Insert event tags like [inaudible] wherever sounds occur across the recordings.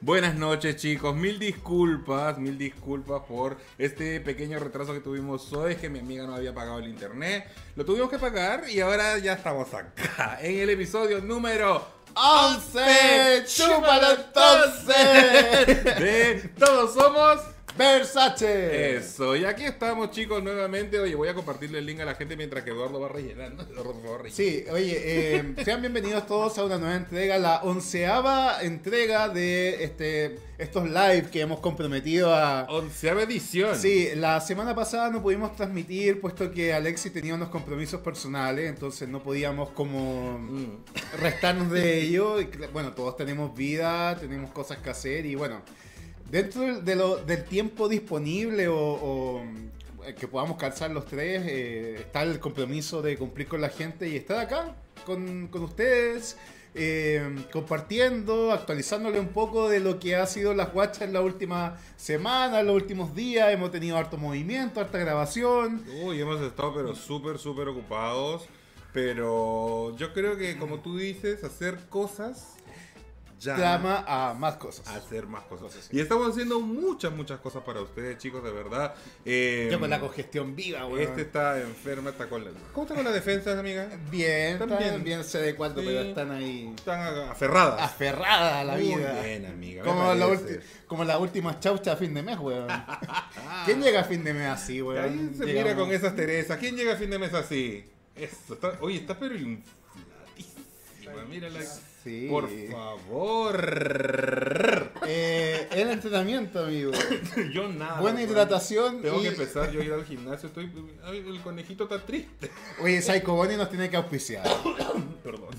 Buenas noches, chicos. Mil disculpas, mil disculpas por este pequeño retraso que tuvimos hoy. Es que mi amiga no había pagado el internet. Lo tuvimos que pagar y ahora ya estamos acá en el episodio número 11. ¡Chúpalo entonces! de Todos Somos. Versace. Eso, y aquí estamos chicos nuevamente. Oye, voy a compartirle el link a la gente mientras que Eduardo va rellenando. Eduardo. Sí, oye, eh, sean bienvenidos todos a una nueva entrega, la onceava entrega de este, estos live que hemos comprometido a... Onceava edición. Sí, la semana pasada no pudimos transmitir puesto que Alexis tenía unos compromisos personales, entonces no podíamos como Mm. restarnos de ello. Y, bueno, todos tenemos vida, tenemos cosas que hacer y bueno, dentro del- tiempo disponible o, eh, que podamos calzar los tres, eh, está el compromiso de cumplir con la gente y estar acá con, ustedes. eh, compartiendo, actualizándole un poco de lo que ha sido las guachas en la última semana, en los últimos días. Hemos tenido harto movimiento, harta grabación. Uy, hemos estado pero súper, súper ocupados. Pero yo creo que como tú dices, hacer cosas Llama a más cosas. hacer más cosas. Cosas, sí. Y estamos haciendo muchas, muchas cosas para ustedes, chicos, de verdad. Eh, Yo con la congestión viva, weón. Este está enferma, está con la... ¿Cómo está con la defensa, amiga? Bien, Están bien. bien, sé de cuánto, Sí. pero están ahí Están aferradas. aferradas a la Muy vida. bien, amiga. Como, la como las últimas chauchas a fin de mes, weón. [laughs] ¿Quién llega a fin de mes así, Y weón? Ahí se Llegamos- mira con esas Teresa. ¿Quién llega a fin de mes así? Eso, está... Oye, está pero infladísima. Mírala. Sí. Por favor. Eh, el entrenamiento, amigo. [laughs] Yo nada. Buena hidratación. Tengo y... que empezar yo a ir al gimnasio. Estoy... ay, el conejito está triste. Oye, Psycho Bonnie nos tiene que auspiciar. [coughs] Perdón.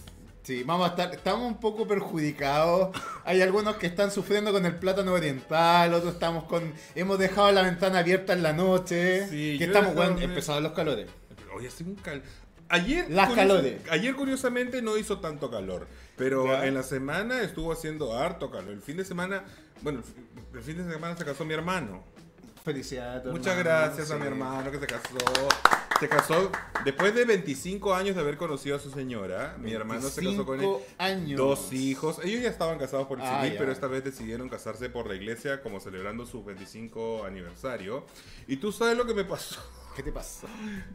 Sí, vamos a estar, estamos un poco perjudicados. Hay algunos que están sufriendo con el plátano oriental, otros estamos con, hemos dejado la ventana abierta en la noche. Sí, que estamos, empezados los calores. Hoy hace un cal... Ayer, Las calores. ayer curiosamente no hizo tanto calor, pero Ya. en la semana estuvo haciendo harto calor. El fin de semana, bueno, el fi- el fin de semana se casó mi hermano. Felicidades. a Muchas hermano, gracias a sí. mi hermano que se casó. Se casó después de 25 años de haber conocido a su señora. Mi hermano se casó con él. 25 años. Dos hijos. Ellos ya estaban casados por el Ah, civil, ya. pero esta vez decidieron casarse por la iglesia como celebrando su 25 aniversario. Y tú sabes lo que me pasó. ¿Qué te pasa?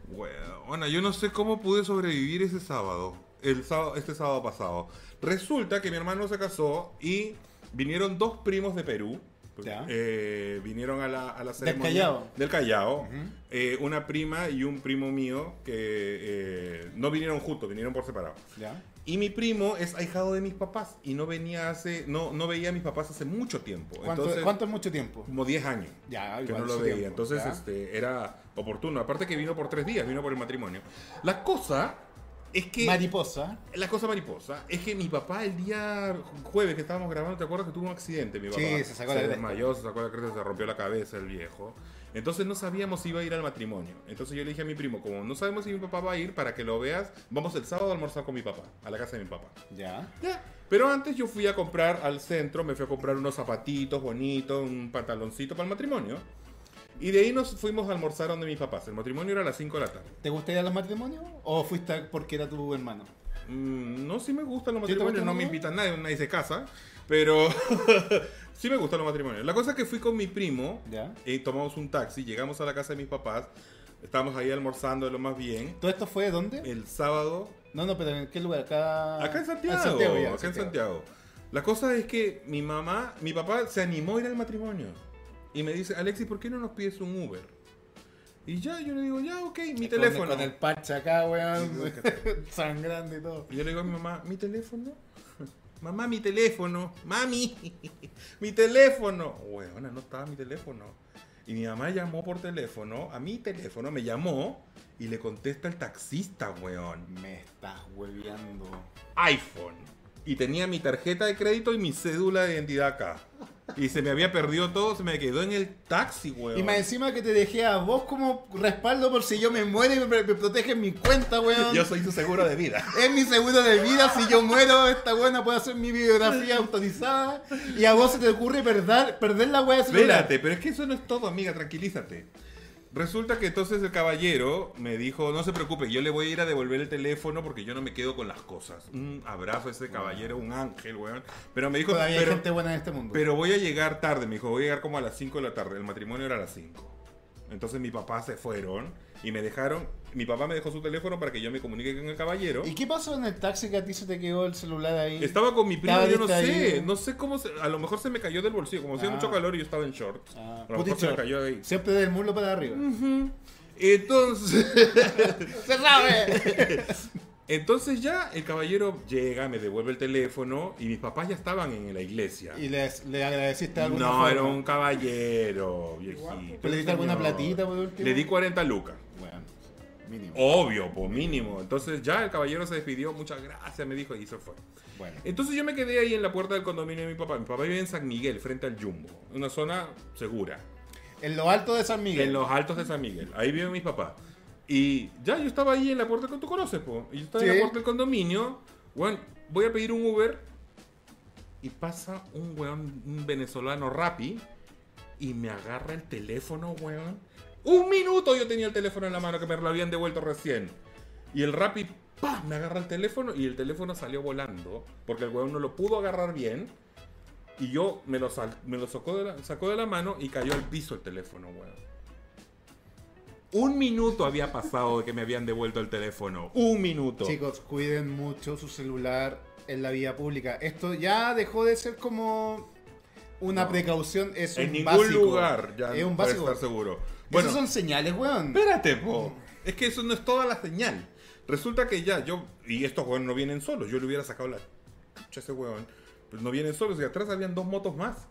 Bueno, yo no sé cómo pude sobrevivir ese sábado, el sábado, este sábado pasado. Resulta que mi hermano se casó y vinieron dos primos de Perú. Ya. Eh, vinieron a la, a la ceremonia. Callao. Del Callao. Eh, una prima y un primo mío que eh, no vinieron juntos, vinieron por separado. ¿Ya? Y mi primo es ahijado de mis papás y no venía hace, no, no veía a mis papás hace mucho tiempo. ¿Cuánto, Entonces, cuánto es mucho tiempo? como 10 años Ya, que no lo veía. tiempo, Entonces, ya. este, era oportuno. Aparte que vino por tres días, vino por el matrimonio. La cosa es que. Mariposa. la cosa mariposa es que mi papá el día jueves que estábamos grabando, ¿te acuerdas que tuvo un accidente? Mi papá Sí, se sacó la cresta. desmayó, se sacó la cresta, se rompió la cabeza el viejo. Entonces no sabíamos si iba a ir al matrimonio. Entonces yo le dije a mi primo, como no sabemos si mi papá va a ir, para que lo veas, vamos el sábado a almorzar con mi papá, a la casa de mi papá. Ya. Ya. Pero antes yo fui a comprar al centro, me fui a comprar unos zapatitos bonitos, un pantaloncito para el matrimonio. Y de ahí nos fuimos a almorzar donde mis papás. El matrimonio era a las 5 de la tarde. ¿Te gusta ir a los matrimonios? ¿O fuiste porque era tu hermano? Mm, no, sí me gustan los ¿Sí te matrimonios, no me invitan nadie, nadie se casa. Pero [laughs] [laughs] sí me gustan los matrimonios. La cosa es que fui con mi primo Ya. y tomamos un taxi, llegamos a la casa de mis papás. Estábamos ahí almorzando de lo más bien. ¿Todo esto fue dónde? El sábado No, no, pero ¿en qué lugar? Acá. Acá en Santiago. Ah, Santiago, ya, acá en Santiago. La cosa es que mi mamá, mi papá se animó a ir al matrimonio. Y me dice, Alexis, ¿por qué no nos pides un Uber? Y ya, yo le digo, ya, ok, mi Con- teléfono. Con el parche acá, weón. [laughs] Sangrando y todo. Y yo le digo a mi mamá, ¿mi teléfono? Mamá, mi teléfono. Mami, [laughs] mi teléfono. Weona, no estaba mi teléfono. Y mi mamá llamó por teléfono, a mi teléfono, me llamó y le contesta el taxista, weón. Me estás hueveando. iPhone. Y tenía mi tarjeta de crédito y mi cédula de identidad acá. Y se me había perdido todo, se me quedó en el taxi, weón. Y más encima que te dejé a vos como respaldo por si yo me muero y me, me protegen mi cuenta, weón. Yo soy su seguro de vida. [laughs] Es mi seguro de vida, si yo muero, esta buena puede hacer mi biografía autorizada. Y a vos se te ocurre perder, perder la wea de celular. Espérate, pero es que eso no es todo, amiga, tranquilízate. Resulta que entonces el caballero me dijo, no se preocupe, yo le voy a ir a devolver el teléfono porque yo no me quedo con las cosas. Un abrazo a ese caballero, un ángel, weón. Pero me dijo, Todavía hay pero, gente buena en este mundo. pero voy a llegar tarde, me dijo, voy a llegar como a las 5 de la tarde. El matrimonio era a las 5. Entonces mi papá se fueron y me dejaron, mi papá me dejó su teléfono para que yo me comunique con el caballero. ¿Y qué pasó en el taxi que a ti se te quedó el celular ahí? Estaba con mi Estaba yo no sé, no sé cómo, se- a lo mejor se me cayó del bolsillo, como hacía Ah. mucho calor y yo estaba en shorts. Ah, a lo mejor se me short. cayó ahí. Siempre del muslo para arriba. Entonces, [laughs] ¡Se sabe! [laughs] entonces ya el caballero llega, me devuelve el teléfono y mis papás ya estaban en la iglesia. ¿Y les, le agradeciste de alguna No, forma? era un caballero, viejito. ¿Le diste alguna platita, por último? Le di 40 lucas. Bueno, mínimo. Obvio, por mínimo. Entonces ya el caballero se despidió, muchas gracias, me dijo, y se fue. Bueno. Entonces yo me quedé ahí en la puerta del condominio de mi papá. Mi papá vive en San Miguel, frente al Jumbo. Una zona segura. En lo alto de San Miguel. En los altos de San Miguel. Ahí viven mis papás. Y ya yo estaba ahí en la puerta que tú conoces, po. Y yo estaba en Sí. la puerta del condominio. Bueno, voy a pedir un Uber. Y pasa un weón, un venezolano rapi. Y me agarra el teléfono, weón. Un minuto yo tenía el teléfono en la mano que me lo habían devuelto recién. Y el rapi, ¡pah! Me agarra el teléfono y el teléfono salió volando. Porque el weón no lo pudo agarrar bien. Y yo me lo, me lo sacó, de la, sacó de la mano y cayó al piso el teléfono, weón. Un minuto había pasado de que me habían devuelto el teléfono. Un minuto. Chicos, cuiden mucho su celular en la vía pública. Esto ya dejó de ser como una No. precaución, es en un ningún básico. lugar ya es un básico. estar seguro. Bueno, Bueno, son señales, weón. espérate, po. Es que eso no es toda la señal. Resulta que ya, yo, y estos weones no vienen solos. Yo le hubiera sacado la chucha a ese weón. Pues no vienen solos y atrás habían dos motos más.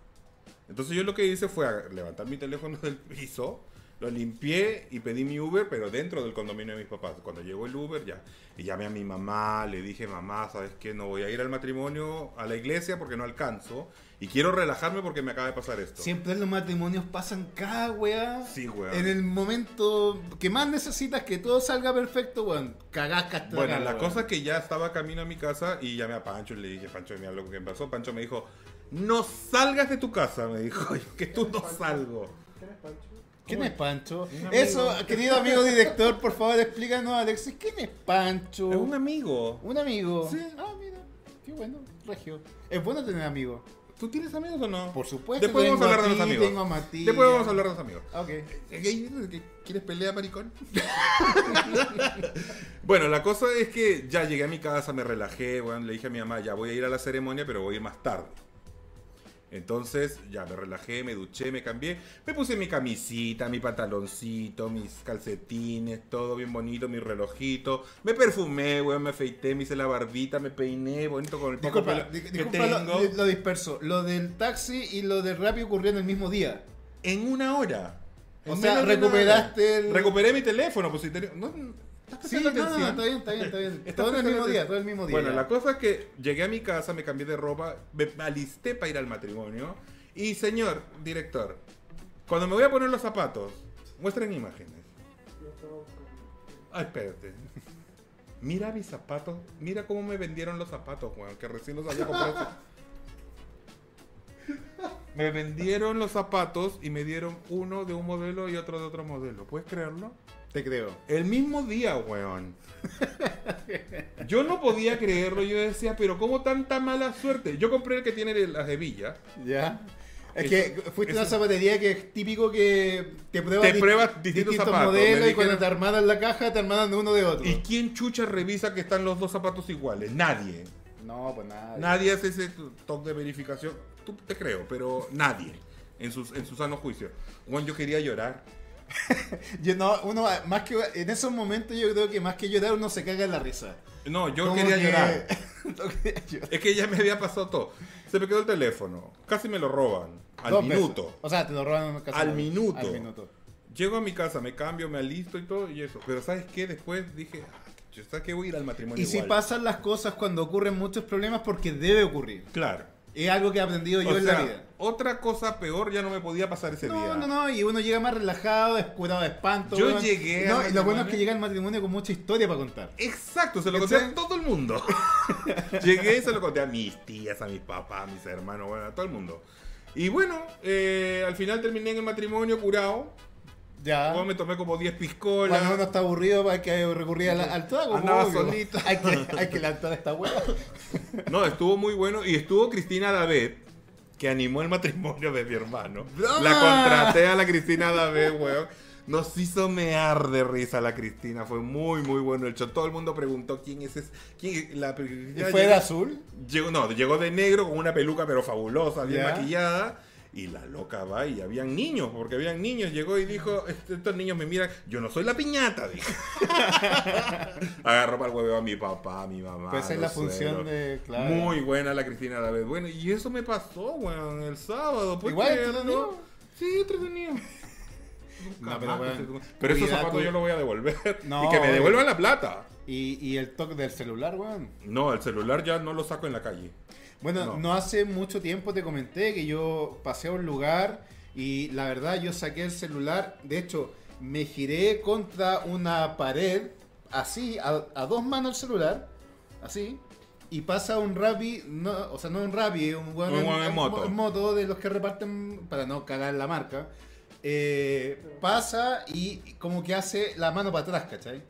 Entonces yo lo que hice fue levantar mi teléfono [laughs] del piso, lo limpié y pedí mi Uber, pero dentro del condominio de mis papás. Cuando llegó el Uber ya, y llamé a mi mamá, le dije, mamá, ¿sabes qué? No voy a ir al matrimonio, a la iglesia porque no alcanzo. Y quiero relajarme porque me acaba de pasar esto. Siempre los matrimonios pasan cada weá. Sí, weón. En el momento que más necesitas que todo salga perfecto, weón. Cagás Bueno, la weón. cosa es que ya estaba camino a mi casa y llamé a Pancho y le dije, Pancho, mira lo que me pasó. Pancho me dijo, no salgas de tu casa, me dijo, [laughs] que tú no salgo. ¿Quién es Pancho? Un amigo. Eso, querido amigo director, por favor explícanos, Alexis, ¿quién es Pancho? Es un amigo. ¿Un amigo? Sí. Ah, mira, qué bueno, Regio. Es bueno tener amigos. ¿Tú tienes amigos o no? Por supuesto. Después vamos a hablar de ti, los amigos. Tengo a Matías. Después vamos a hablar de los amigos. Ok. ¿Quieres pelea, maricón? [laughs] bueno, la cosa es que ya llegué a mi casa, me relajé, bueno, le dije a mi mamá, ya voy a ir a la ceremonia, pero voy a ir más tarde. Entonces ya me relajé, me duché, me cambié, me puse mi camisita, mi pantaloncito, mis calcetines, todo bien bonito, mi relojito, me perfumé, weón, me afeité, me hice la barbita, me peiné, bonito con el poco Disculpa, pelo que disculpa tengo. lo disperso. Lo del taxi y lo del Rappi ocurrió en el mismo día. En una hora. O sea, recuperaste el- Recuperé mi teléfono, pues si tenía- no, ¿estás Sí, prestando no, no, atención? está bien, está bien, está bien. ¿Estás Todo en el mismo día, atención? todo el mismo día. Bueno, ya. la cosa es que llegué a mi casa, me cambié de ropa, me alisté para ir al matrimonio. Y señor director, cuando me voy a poner los zapatos, muestren imágenes. Ay, espérate. Mira mis zapatos, mira cómo me vendieron los zapatos, weón, que recién los había comprado. Me vendieron los zapatos y me dieron uno de un modelo y otro de otro modelo. ¿Puedes creerlo? Te creo. El mismo día, weón. Yo no podía creerlo, yo decía, pero ¿cómo tanta mala suerte? Yo compré el que tiene las hebillas. Ya. Es Eso- que fuiste a una zapatería que es típico que te pruebas, Te di- pruebas distintos zapatos, modelos y cuando te armadan la caja te armadan de uno de otro. ¿Y quién chucha revisa que están los dos zapatos iguales? Nadie. No, pues nada. Nadie hace ese toque de verificación. Tú te creo, pero nadie. En, sus, en su sano juicio. Weón, yo quería llorar. [laughs] Yo no, uno más que en esos momentos yo creo que más que llorar uno se caga en la risa. No, yo quería que- llorar. [laughs] no quería llorar. Es que ya me había pasado todo. Se me quedó el teléfono. Casi me lo roban. Al Dos minuto. O sea, te lo roban casi Al minuto. Al minuto. Llego a mi casa, me cambio, me alisto y todo y eso. Pero ¿sabes qué? Después dije, ah, yo ¿sabes qué? Voy a ir al matrimonio Y si igual. pasan las cosas cuando ocurren muchos problemas porque debe ocurrir. Claro. Es algo que he aprendido yo O en sea, la vida. otra cosa peor ya no me podía pasar ese día. No, no, no, y uno llega más relajado, descurado de espanto. Yo llegué No, y lo bueno es que llega al matrimonio con mucha historia para contar. Exacto, se lo conté a todo el mundo. [laughs] Llegué y se lo conté a mis tías, a mis papás, a mis hermanos, bueno, a todo el mundo. Y bueno, eh, al final terminé en el matrimonio curado. Ya. Luego me tomé como 10 piscolas. Cuando uno está aburrido hay que recurrir al, al trago. Andaba obvio. [laughs] Hay que, hay que lanzar esta hueá. [laughs] No, estuvo muy bueno. Y estuvo Cristina David, que animó el matrimonio de mi hermano. ¡Broma! La contraté a la Cristina David, weón. Nos hizo mear de risa la Cristina. Fue muy, muy bueno el show. Todo el mundo preguntó quién es ese. ¿Quién, la, ¿Y ya fue de azul? Llegó, no, llegó de negro con una peluca pero fabulosa, bien Ya. maquillada. Y la loca va y habían niños, porque habían niños. Llegó y dijo, "Est- estos niños me miran, yo no soy la piñata, dijo. [laughs] Agarró para el huevo a mi papá, a mi mamá. Pues esa es la función de. Claro. Muy buena la Cristina David. Bueno, y eso me pasó, weón, el sábado. ¿puedes Igual entretenido. Sí, entretenido. No, pero bueno, Pero esos zapatos yo los voy a devolver. No, y que me devuelvan la plata. Y, y el toque del celular, weón. No, el celular ya no lo saco en la calle. Bueno, No. no. hace mucho tiempo te comenté que yo pasé a un lugar y la verdad yo saqué el celular. De hecho, me giré contra una pared, así, a, a dos manos el celular, así. Y pasa un Rappi, no, o sea, no un Rappi, un weón en moto. moto de los que reparten, para no cagar la marca. eh, pasa y como que hace la mano para atrás, ¿cachai?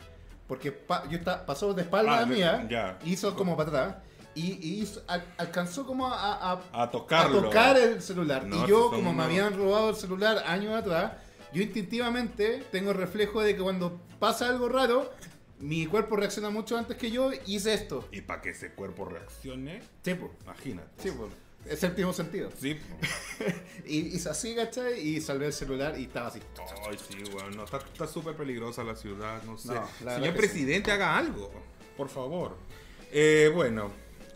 Porque pa- yo está, pasó de espalda Ah, de- mía, ya. hizo como para atrás y, y hizo- al- alcanzó como a, a- A a tocar el celular. No, y si yo, como me habían robado el celular años atrás, yo instintivamente tengo el reflejo de que cuando pasa algo raro, mi cuerpo reacciona mucho antes que yo y hice esto. Y para que ese cuerpo reaccione, Sí, imagínate. Sí, Es séptimo sentido. Sí. [laughs] Y hice así, ¿cachai? Y salvé el celular y estaba así. Ay, sí, weón. No, está súper peligrosa la ciudad, no sé. No, la verdad Señor sí. presidente, haga algo. Por favor. Eh, bueno.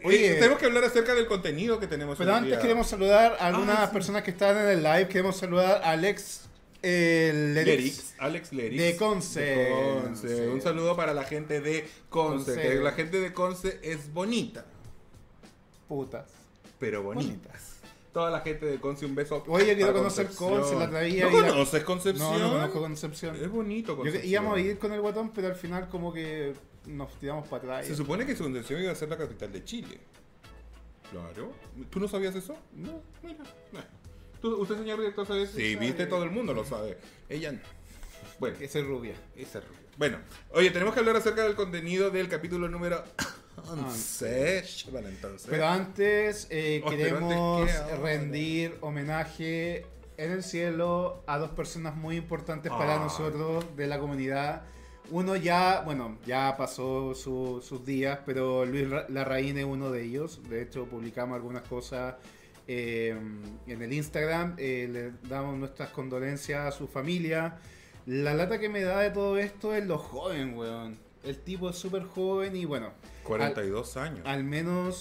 Oye. Eh, tenemos que hablar acerca del contenido que tenemos Pero antes día. queremos saludar a algunas Ah, sí. personas que están en el live. Queremos saludar a Alex eh, Lerix. Lerix, Alex Lerix. De Conce. De Conce. Sí. Un saludo para la gente de Conce. Conce. que la gente de Conce es bonita, Putas. Pero bonitas. Toda la gente de Conce, un beso. Oye, quiero conocer. Conce, la traía ¿No la- conoces Concepción? No, no conozco Concepción. Es bonito Yo, Concepción. íbamos a ir con el guatón, pero al final como que nos tiramos para atrás. Se supone que Concepción iba a ser la capital de Chile. Claro. ¿Tú no sabías eso? No, mira. Bueno. ¿Tú- ¿Usted, señor director, sabe eso? Sí, viste, todo el mundo lo sabe. Ella no. Bueno, Que soy rubia. esa es rubia. Bueno, oye, tenemos que hablar acerca del contenido del capítulo número 11. Bueno, entonces. Pero antes eh, Oh, queremos antes, ¿qué ahora? rendir homenaje en el cielo a dos personas muy importantes para Ah. nosotros de la comunidad. Uno ya, bueno, ya pasó su- sus días, pero Luis Ra- Larraín es uno de ellos. De hecho, publicamos algunas cosas eh, en el Instagram. Eh, le damos nuestras condolencias a su familia. La lata que me da de todo esto es lo joven, weón. El tipo es súper joven y bueno, 42 años. al menos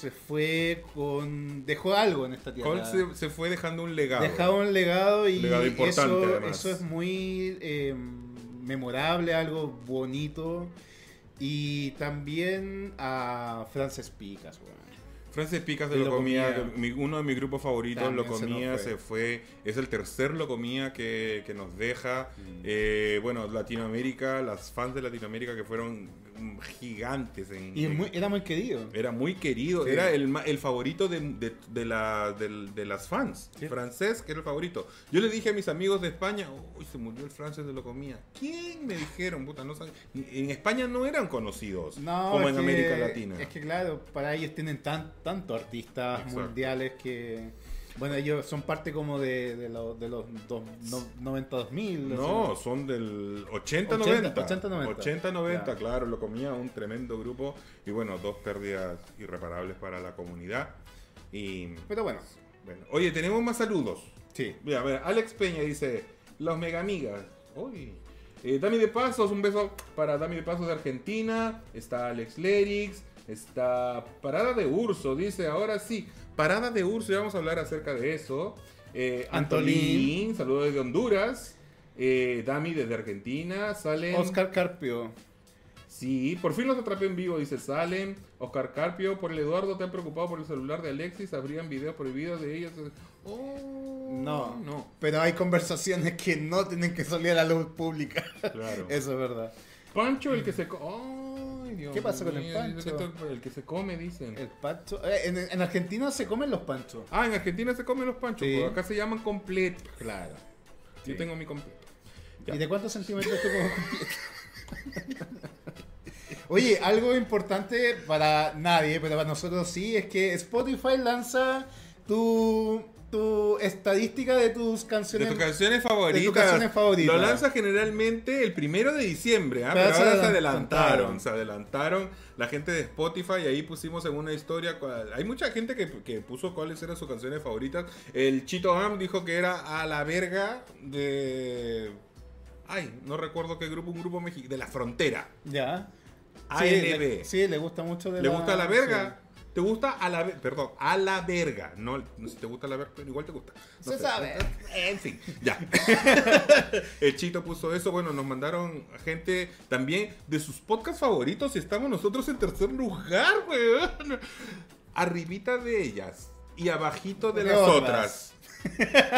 se fue con. dejó algo en esta tierra. Cole se, se fue dejando un legado. Dejaba un legado y Legado importante, eso, eso es muy eh, memorable, algo bonito. Y también a Frances Picas, weón. Francis Picas de De Locomía, Locomía. mi- uno de mis grupos favoritos, También se Locomía, nos se, fue. fue. Es el tercer Locomía que, que nos deja. Mm. Eh, bueno, Latinoamérica, las fans de Latinoamérica que fueron gigantes. En, Y en- muy- era muy querido. Era muy querido, Sí. era el, el favorito de, de- de la- de las fans. Sí. Francés, que era el favorito. Yo le dije a mis amigos de España, uy, se murió el francés de Locomía. ¿Quién? Me dijeron, puta, no. En España no eran conocidos No, como en que- América Latina. Es que claro, para ellos tienen tan, tanto artistas Exacto. mundiales que. Bueno, ellos son parte como de, de los, de los dos, no, 90 2000. No, son del 80, 80, 90. 80, 90. 80, 90, Ya. claro, lo comía un tremendo grupo. Y bueno, dos pérdidas irreparables para la comunidad. Y Pero bueno, bueno, oye, tenemos más saludos. sí. Mira, a ver, Alex Peña dice, los mega amigas. Uy. Eh, Dami de Pasos, un beso para Dami de Pasos de Argentina. Está Alex Lerix. Está Parada de Urso, dice, ahora sí. Parada de Urso, ya vamos a hablar acerca de eso. Eh, Antolín. Saludos desde Honduras. Eh, Dami desde Argentina. Salen. Oscar Carpio. Sí, por fin los atrapé en vivo, dice Salen. Oscar Carpio, por el Eduardo, ¿te han preocupado por el celular de Alexis? ¿Habrían videos prohibidos de ellos? Oh, No, no. Pero hay conversaciones que no tienen que salir a la luz pública. Claro. [laughs] Eso es verdad. Pancho, el que se come. ¿Qué pasa con el Pancho? El que se come, dicen. El pancho. eh, en, en Argentina se comen los panchos. Ah, en Argentina se comen los panchos, Sí. pero acá se llaman completos. Claro. Yo tengo mi completo. Ya. ¿Y de cuántos centímetros te puedo cumplir? [laughs] Oye, algo importante para nadie, pero para nosotros sí, es que Spotify lanza tu, tu estadística de tus De canciones. tus canciones favoritas. de tus canciones favoritas. Lo lanza generalmente el primero de diciembre, ¿ah? Pero ahora se adelantaron. Se adelantaron la gente de Spotify. y Ahí pusimos en una historia. Hay mucha gente que, que puso cuáles eran sus canciones favoritas. El Chito Am dijo que era a la verga de. Ay, no recuerdo qué grupo, un grupo mexicano. De la frontera. Ya. Sí, ALB. le, sí, le gusta mucho de ¿Le la- gusta la verga? sí. ¿Te gusta a la verga? Perdón, a la verga. No, no si te gusta la verga, pero igual te gusta. No Se sabe. En fin, ya. [laughs] El Chito puso eso. Bueno, nos mandaron gente también de sus podcasts favoritos y estamos nosotros en tercer lugar, weón. Arribita de ellas y abajito De las otras.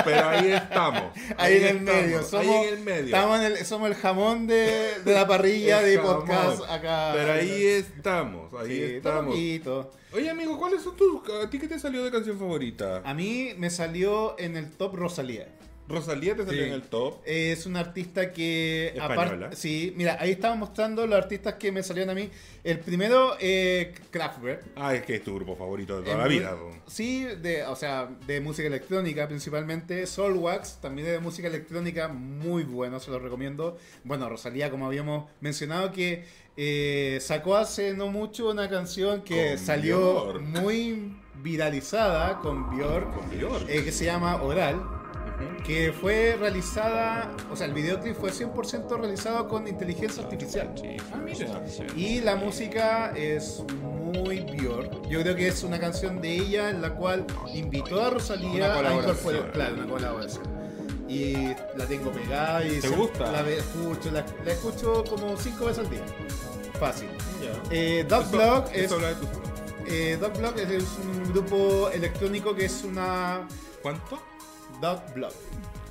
Pero ahí estamos. [laughs] Ahí en el estamos, medio. Somos, ahí en el medio. estamos en el- somos el jamón de, de la parrilla de jamón. podcast acá. Pero ahí estamos, ahí Sí, estamos. poquito. Oye, amigo, ¿cuáles son tus. ¿A ti qué te salió de canción favorita? A mí me salió en el top Rosalía. Rosalía te salió Sí. en el top. Es una artista que Española. sí, mira, ahí estaba mostrando los artistas que me salieron a mí. El primero, eh, Kraftwerk. Ah, es que es tu grupo favorito de toda la vida. Sí, de, o sea, de música electrónica principalmente. Soulwax, también de música electrónica, muy bueno, se lo recomiendo. Bueno, Rosalía, como habíamos mencionado, que eh, sacó hace no mucho una canción que Con salió muy viralizada con Björk, Con Björk. eh, que se llama Oral. Que fue realizada, o sea, el videoclip fue 100% realizado con inteligencia artificial. Ah, mira. Y la música es muy Björk. Yo creo que es una canción de ella en la cual invitó a Rosalía a incorporar, claro, una colaboración. Y la tengo pegada y ¿Te siempre gusta? La escucho, la, la escucho como cinco veces al día. Fácil. Ya. Eh, Dog Blog es, eh, Dog Blog es un grupo electrónico que es una ¿Cuánto? Dog Blog.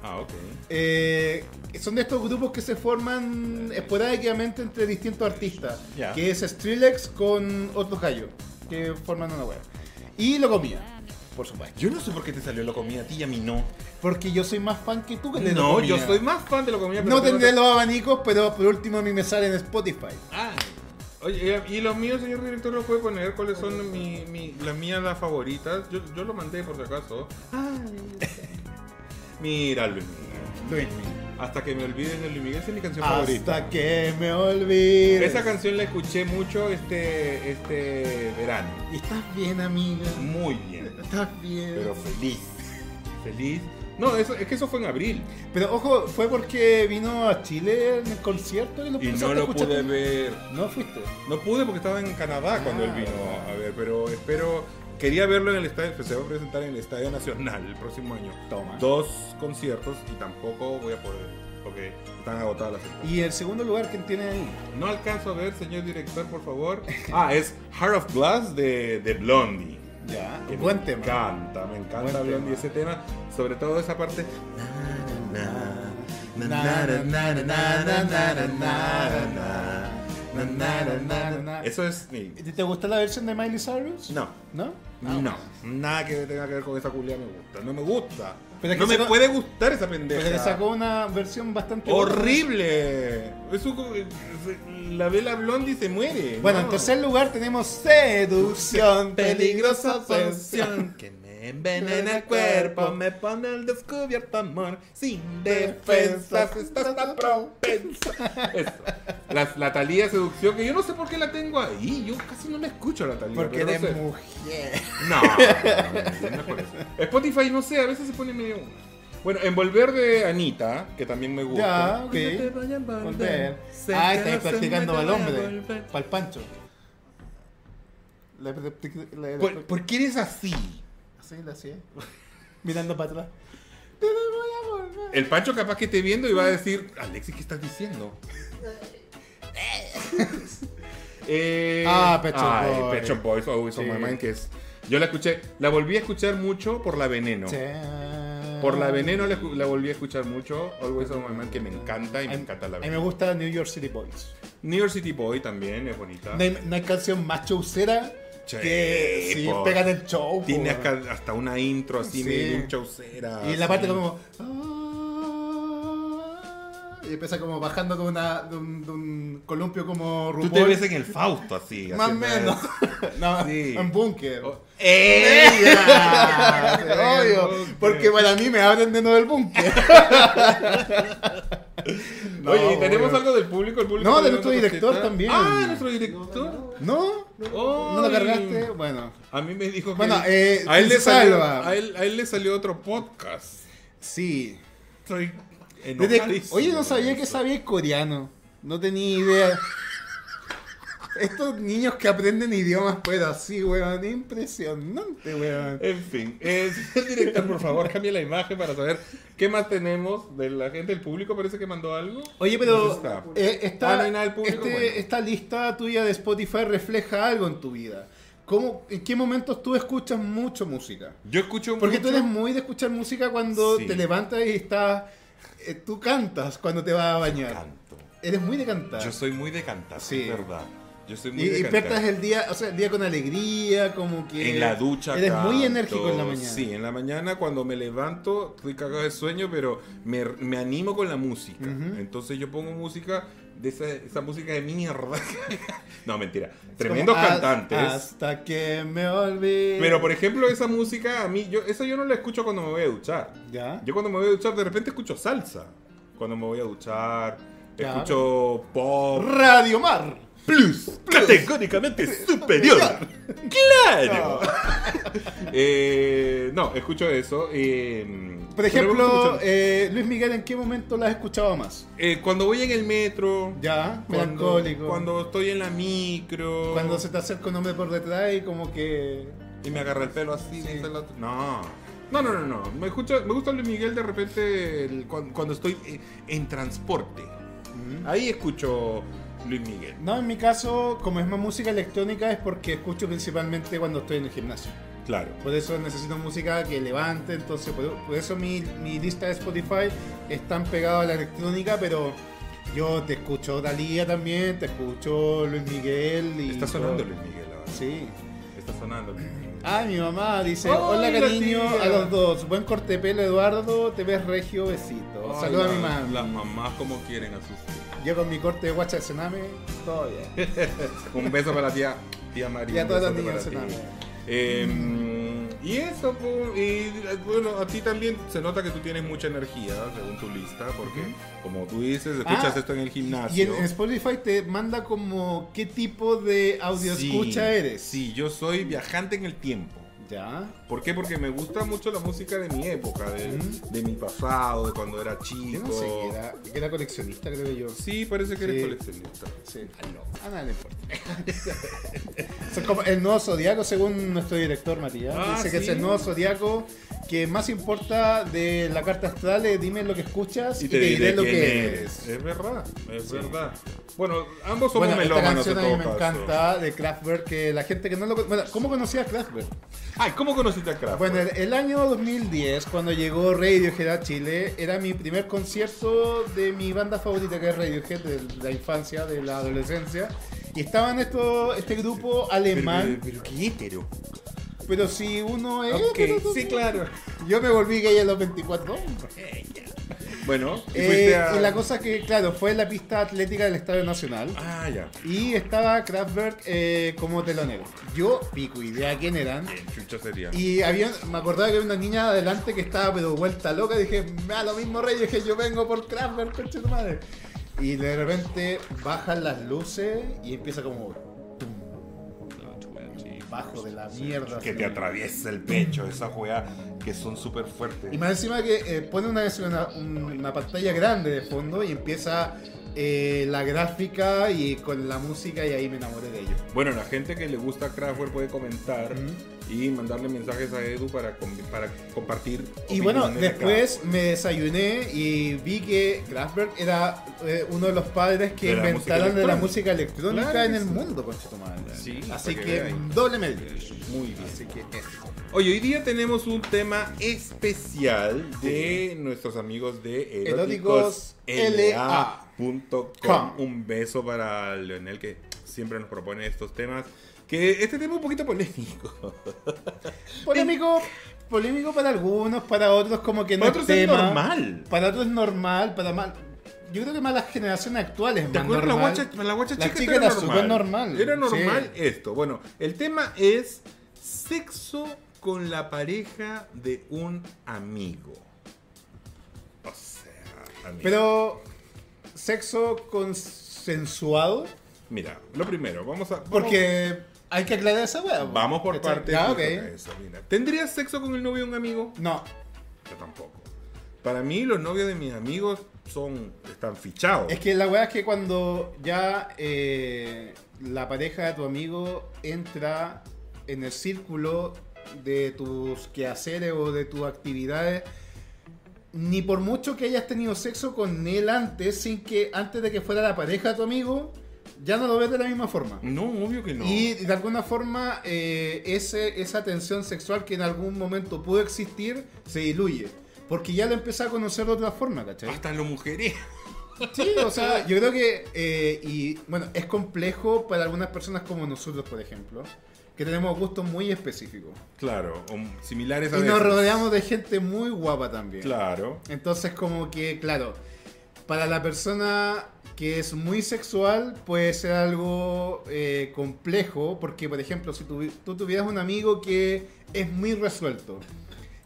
Ah, ok. Eh, son de estos grupos que se forman esporádicamente entre distintos artistas. Ya. Que es Skrillex con otros gallos que forman una web. Y lo comía, por supuesto. Yo no sé por qué te salió lo comida a ti y a mí no. Porque yo soy más fan que tú que de No, Locomía. yo soy más fan de lo comida. pero No tendré los abanicos, pero por último a mí me sale en Spotify. Ah. Oye, ¿y los míos, señor director, lo puede poner? ¿Cuáles son mi, mi- las mías, las favoritas? Yo, yo lo mandé por si acaso. Mira, Luis Miguel. Luis Miguel. Hasta que me olvides de Luis Miguel, esa es mi canción favorita. Hasta que me olvides. Esa canción la escuché mucho este, este verano. Y estás bien, amiga. Muy bien. Estás bien. Pero feliz. Feliz. No, eso, es que eso fue en abril. Pero ojo, fue porque vino a Chile en el concierto y lo Y empezaste no lo escuchar pude ver. No fuiste. No pude porque estaba en Canadá cuando él Ah, vino a ver, pero espero. Quería verlo en el estadio, pues se va a presentar en el Estadio Nacional el próximo año. Toma. Dos conciertos y tampoco voy a poder porque están agotadas las entradas. Y el segundo lugar, ¿quién tiene ahí? No alcanzo a ver, señor director, por favor. Ah, es Heart of Glass de, de Blondie. Ya, Que buen me tema. encanta, me encanta Blondie tema. ese tema. Sobre todo esa parte. Eso es. ¿Te gusta la versión de Miley Cyrus? No. ¿No? No, nada que tenga que ver con esa culia me gusta. No me gusta. Pero es no que me sacó- puede gustar esa pendeja. Pero le sacó una versión bastante Horrible. Es un- la vela blondie se muere. Bueno, ¿no? en tercer lugar tenemos Seducción, [laughs] peligrosa peligrosa obsesión. Me envenena el cuerpo, me pone al descubierto amor, sin defensas, estás tan propensa. Eso. La, la Talía seducción, que yo no sé por qué la tengo ahí, yo casi no me escucho a la Talía. Porque pero no eres sé. mujer. No, no, no es por eso. Spotify, no sé, a veces se pone medio. Bueno, Envolver de Anita, que también me gusta. Ya, ok. Volver. Ah, estáis practicando al hombre. Para el pancho. La practic- la- la- ¿Por, por qué eres así? Así, la hacía. [laughs] Mirando para atrás. Te voy a volver. El Pancho capaz que esté viendo y va a decir, Alexis, ¿qué estás diciendo? [laughs] Eh, Ah, Pet Shop ay, Boys. Pet Shop Boys, Always on Sí. My Mind, que es... Yo la escuché, la volví a escuchar mucho por La Veneno. Cha- Por La Veneno la, la volví a escuchar mucho, Always on My Mind, que me encanta y me encanta La A mí me Veneno. gusta New York City Boys. New York City Boy también es bonita. No hay, no hay canción más chaucera Sí, que sí, po. pegan el show. Tiene hasta, hasta una intro así Sí. medio chaucera. Y la parte como. y empieza como bajando de, una, de, un, de un columpio como Tú RuPaul. te ves en el Fausto así. Más o menos. [laughs] no, Sí. en búnker. Oh, ¡Ella! [laughs] Obvio, porque para mí me abren de nuevo el búnker. [laughs] [laughs] No, Oye, ¿y tenemos algo del público? ¿El público No, de nuestro director también. Ah, nuestro director. ¿No? ¿No lo cargaste? Bueno. A mí me dijo que. Bueno, eh, a, él le salió, a, él, a él le salió otro podcast. Sí. Estoy Desde- Oye, no sabía que sabía coreano. No tenía idea. Estos niños que aprenden idiomas, pues así, weón. Impresionante, weón. En fin, eh, [laughs] señor director, por favor, cambie la imagen para saber qué más tenemos de la gente del público. Parece que mandó algo. Oye, pero ¿Dónde está? eh, esta, Ah, no hay nada del público, este- bueno. esta lista tuya de Spotify refleja algo en tu vida. ¿Cómo, ¿En qué momentos tú escuchas mucho música? Yo escucho Porque mucho. tú eres muy de escuchar música cuando Sí. te levantas y estás... eh, tú cantas cuando te vas a bañar. Canto. Eres muy de cantar. Yo soy muy de cantar, Sí. es verdad. Yo soy muy Y, de y cantar. el día, o sea, el día con alegría, como que... En la ducha. Eres muy canto. enérgico en la mañana. Sí, en la mañana cuando me levanto, estoy cagado de sueño, pero me, me animo con la música. Ujú. Entonces yo pongo música de esa, esa música de mierda. [laughs] no, mentira. Es Tremendos como, "Ah, cantantes. Hasta que me olvide. Pero por ejemplo, esa música a mí, yo, esa yo no la escucho cuando me voy a duchar. ¿Ya? Yo cuando me voy a duchar, de repente escucho salsa. Cuando me voy a duchar, Ya. escucho pop. Radio Mar. Plus, categóricamente superior. ¡Claro! [laughs] Eh, no, escucho eso. eh, Por ejemplo, eh, Luis Miguel, ¿en qué momento la has escuchado más? eh, cuando voy en el metro, Ya, cuando, melancólico. cuando estoy en la micro, Cuando se te acerca un hombre por detrás y como que... y me agarra el pelo así. La- No. No, no, no, no. Me, escucha, me gusta Luis Miguel de repente el- cuando, cuando estoy eh, en transporte. Ahí escucho Luis Miguel. No, en mi caso, como es más música electrónica, es porque escucho principalmente cuando estoy en el gimnasio. Claro. Por eso necesito música que levante, entonces por, por eso mi, mi lista de Spotify es tan pegada a la electrónica, pero yo te escucho Dalía también, te escucho Luis Miguel y... Está sonando todo. Luis Miguel ahora. Sí. Está sonando Luis Miguel. Ah, mi mamá dice, Ay, hola la cariño tía. a los dos, buen corte pelo Eduardo, te ves regio, besito. Saluda a mi mamá. Las mamás como quieren a sus hijos. Yo con mi corte de guacha de cename, todo bien. [laughs] Un beso para la tía, tía María. Y a todas las niñas de. Eh, y eso, y eh, bueno, a ti también se nota que tú tienes mucha energía, según tu lista, porque como tú dices, escuchas Ah, esto en el Y gimnasio. en, en Spotify te manda como qué tipo de audio Sí, escucha eres. Sí, yo soy viajante en el tiempo. Ya. ¿Por qué? Porque me gusta mucho la música de mi época, de, mi pasado, de cuando era chico. Yo no sé, que era, que era coleccionista, creo yo. Sí, parece que eres Sí. coleccionista. Sí. A nada le importa. [laughs] Son como el nuevo zodiaco, según nuestro director Matías. Ah, Dice que es el nuevo zodiaco que más importa de la carta astral es dime lo que escuchas y, te, diré, lo que eres. Es verdad, es Sí. verdad. Bueno, ambos somos Bueno, esta melómanos en canción a mí me caso. encanta de Kraftwerk, que la gente que no lo. Bueno, ¿cómo conocía a Kraftwerk? Ay, ¿cómo conociste a Kraft? Bueno, el, el año 2010, cuando llegó Radiohead a Chile, era mi primer concierto de mi banda favorita, que es Radiohead, de la infancia, de la adolescencia. Y estaban esto, este grupo alemán, Pero, pero, pero qué hétero. Pero si uno es... Ok, sí, claro. Yo me volví gay a los 24. Bueno, y Eh, a... y la cosa que, claro, fue en la pista atlética del Estadio Nacional. Ah, ya. Y estaba Kraftwerk eh, como telonero. Yo, pico idea quién eran. Chucha sería. Y había, me acordaba que había una niña adelante que estaba pero vuelta loca. Dije, me da lo mismo rey, dije yo vengo por Kraftwerk, conche tu madre. Y de repente bajan las luces y empieza como bajo de la mierda. Que así. te atraviesa el pecho, esa juega que son súper fuertes. Y más encima que eh, pone una, una, una pantalla grande de fondo y empieza eh, la gráfica y con la música y ahí me enamoré de ellos. Bueno, la gente que le gusta Kraftwerk puede comentar y mandarle mensajes a Edu para, com- para compartir. Y bueno, después me desayuné y vi que Kraftwerk era eh, uno de los padres que De inventaron de la música electrónica Claro en el sí. mundo, madre. Sí, Así que doble mérito. Muy bien. Así que eso. Oye, hoy día tenemos un tema especial de nuestros amigos de Eróticos eróticosla.com. Un beso para Leonel que siempre nos propone estos temas. Que este tema es un poquito polémico. [laughs] Polémico, polémico para algunos, para otros como que no Para otros es es tema. normal. Para otros es normal, para mal. yo creo que más las generaciones actuales es ¿Te más acuerdas? La normal. guacha, la guacha La chica, chica era, normal. normal, Era normal sí. esto. Bueno, el tema es sexo con la pareja de un amigo. O sea, amigo. Pero sexo consensuado, Mira, lo primero, vamos a. vamos- porque hay que aclarar esa weá. po. Vamos por ok. con eso, mira. ¿Tendrías sexo con el novio de un amigo? No, Yo tampoco. Para mí, los novios de mis amigos son están fichados. es que la weá es que cuando ya eh, la pareja de tu amigo entra en el círculo de tus quehaceres o de tus actividades, ni por mucho que hayas tenido sexo con él antes, sin que antes de que fuera la pareja de tu amigo, ya no lo ves de la misma forma. No, obvio que no. Y de alguna forma eh, ese, esa tensión sexual que en algún momento pudo existir se diluye. Porque ya lo empecé a conocer de otra forma, ¿cachai? Hasta lo mujeres. Sí, o sea, yo creo que, eh, y bueno, es complejo para algunas personas como nosotros, por ejemplo, que tenemos gustos muy específicos. Claro, o similares a Y nos rodeamos de gente muy guapa también. Claro. Entonces, como que, claro, para la persona que es muy sexual puede ser algo eh, complejo, porque, por ejemplo, si tú tuvieras un amigo que es muy resuelto,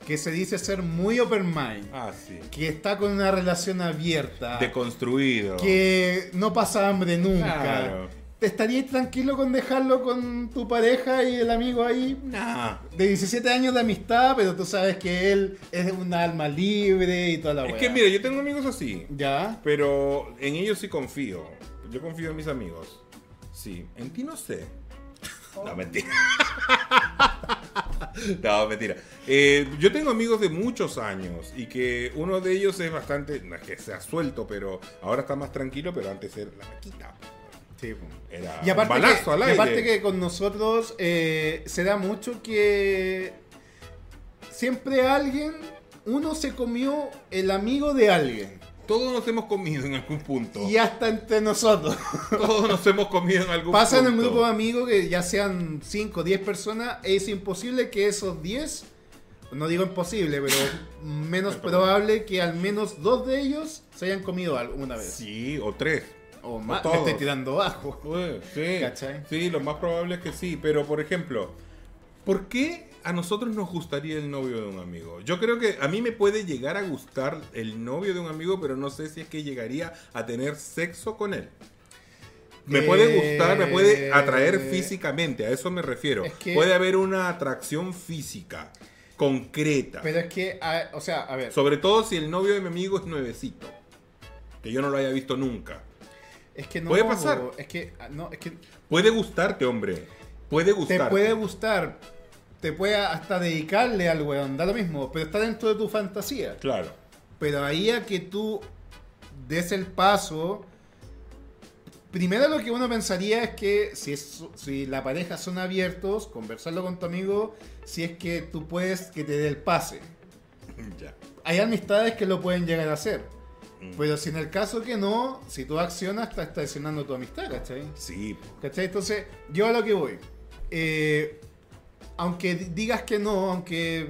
que se dice ser muy open mind, Ah, sí. que está con una relación abierta, Deconstruido. que no pasa hambre nunca, Claro. ¿Te estarías tranquilo con dejarlo con tu pareja y el amigo ahí? Nah. De 17 años de amistad, pero tú sabes que él es un alma libre y toda la Es que mira, yo tengo amigos así, Ya. pero en ellos sí confío. Yo confío en mis amigos. Sí, en ti no sé. No, mentira. [laughs] No, mentira. Eh, yo tengo amigos de muchos años y que uno de ellos es bastante, no es que sea suelto, pero ahora está más tranquilo, pero antes era la maquita. Sí. Era Y aparte, un balazo que, al y aire. aparte que con nosotros eh, se da mucho que siempre alguien, uno se comió el amigo de alguien. Todos nos hemos comido en algún punto. Y hasta entre nosotros. Todos nos hemos comido en algún [laughs] Pasa en punto. un grupo de amigos que ya sean 5 o 10 personas, es imposible que esos 10, no digo imposible, pero menos [laughs] probable que al menos dos de ellos se hayan comido algo una vez. Sí, o tres. O más, me estoy tirando bajo. Sí, ¿Cachai? sí, lo más probable es que sí. Pero, por ejemplo, ¿por qué a nosotros nos gustaría el novio de un amigo? Yo creo que a mí me puede llegar a gustar el novio de un amigo, pero no sé si es que llegaría a tener sexo con él. Me Eh, puede gustar, me puede atraer físicamente, a eso me refiero. Es que- Puede haber una atracción física, concreta. Pero es que, a- o sea, a ver, Sobre todo si el novio de mi amigo es nuevecito. Que yo no lo haya visto nunca. Es que no. puede pasar. Es que, ah, no, es que Puede gustarte, hombre. Puede te gustarte. puede gustar, te puede hasta dedicarle al weón, da lo mismo, pero está dentro de tu fantasía. Claro. Pero ahí a que tú des el paso. Primero lo que uno pensaría es que si, es, si la pareja son abiertos, conversarlo con tu amigo, si es que tú puedes que te dé el pase. [laughs] Ya. Hay amistades que lo pueden llegar a hacer. Mm. Pero si en el caso que no, si tú accionas, estás traicionando tu amistad, ¿cachai? Sí. ¿Cachai? Entonces, yo a lo que voy. Eh, aunque di- digas que no, aunque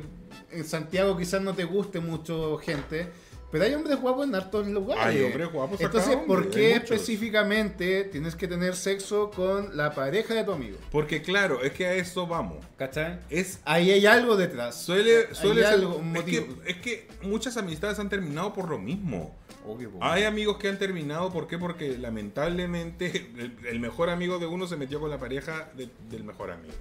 en Santiago quizás no te guste mucho gente, pero hay hombres guapos en hartos lugares. Hay hombres guapos acá, Entonces, ¿por hombre, qué hay específicamente tienes que tener sexo con la pareja de tu amigo? Porque claro, es que a eso vamos. ¿Cachai? Es Ahí hay algo detrás. suele, Hay suele ser- algo, un es, que, motivo. es que muchas amistades han terminado por lo mismo. Obvio. Hay amigos que han terminado, ¿por qué? Porque lamentablemente [laughs] el, el mejor amigo de uno se metió con la pareja de- del mejor amigo.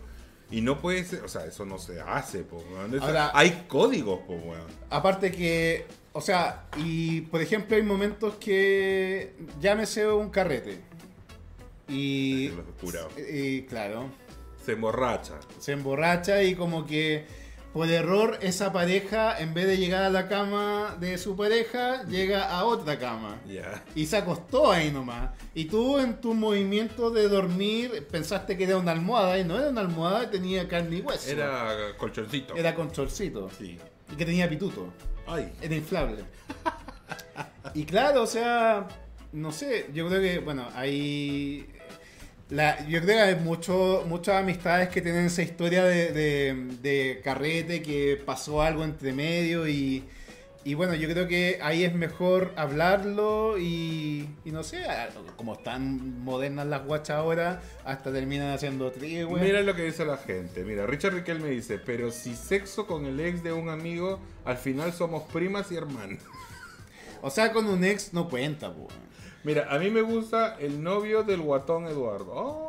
Y no puede ser, o sea, eso no se hace, po, weón. Ahora- hay códigos, po, weón. Aparte que, o sea, y por ejemplo hay momentos que llámese un carrete. Y, y claro, Se emborracha. se emborracha y como que por error esa pareja, en vez de llegar a la cama de su pareja, llega a otra cama. Ya. Y se acostó ahí nomás. Y tú en tu movimiento de dormir pensaste que era una almohada y no era una almohada, tenía carne y hueso. Era colchoncito. Era con chorcito. Sí. Y que tenía pituto. Ay. Era inflable. [laughs] y claro, o sea, no sé, yo creo que, bueno, hay... La, yo creo que hay mucho, muchas amistades que tienen esa historia de, de- de carrete, que pasó algo entre medio y y bueno, yo creo que ahí es mejor hablarlo y, y no sé, como están modernas las guachas ahora, hasta terminan haciendo trío, Mira lo que dice la gente. Mira, Richard Riquel me dice, pero si sexo con el ex de un amigo, al final somos primas y hermanos. O sea, con un ex no cuenta, po. Mira, a mí me gusta el novio del guatón Eduardo.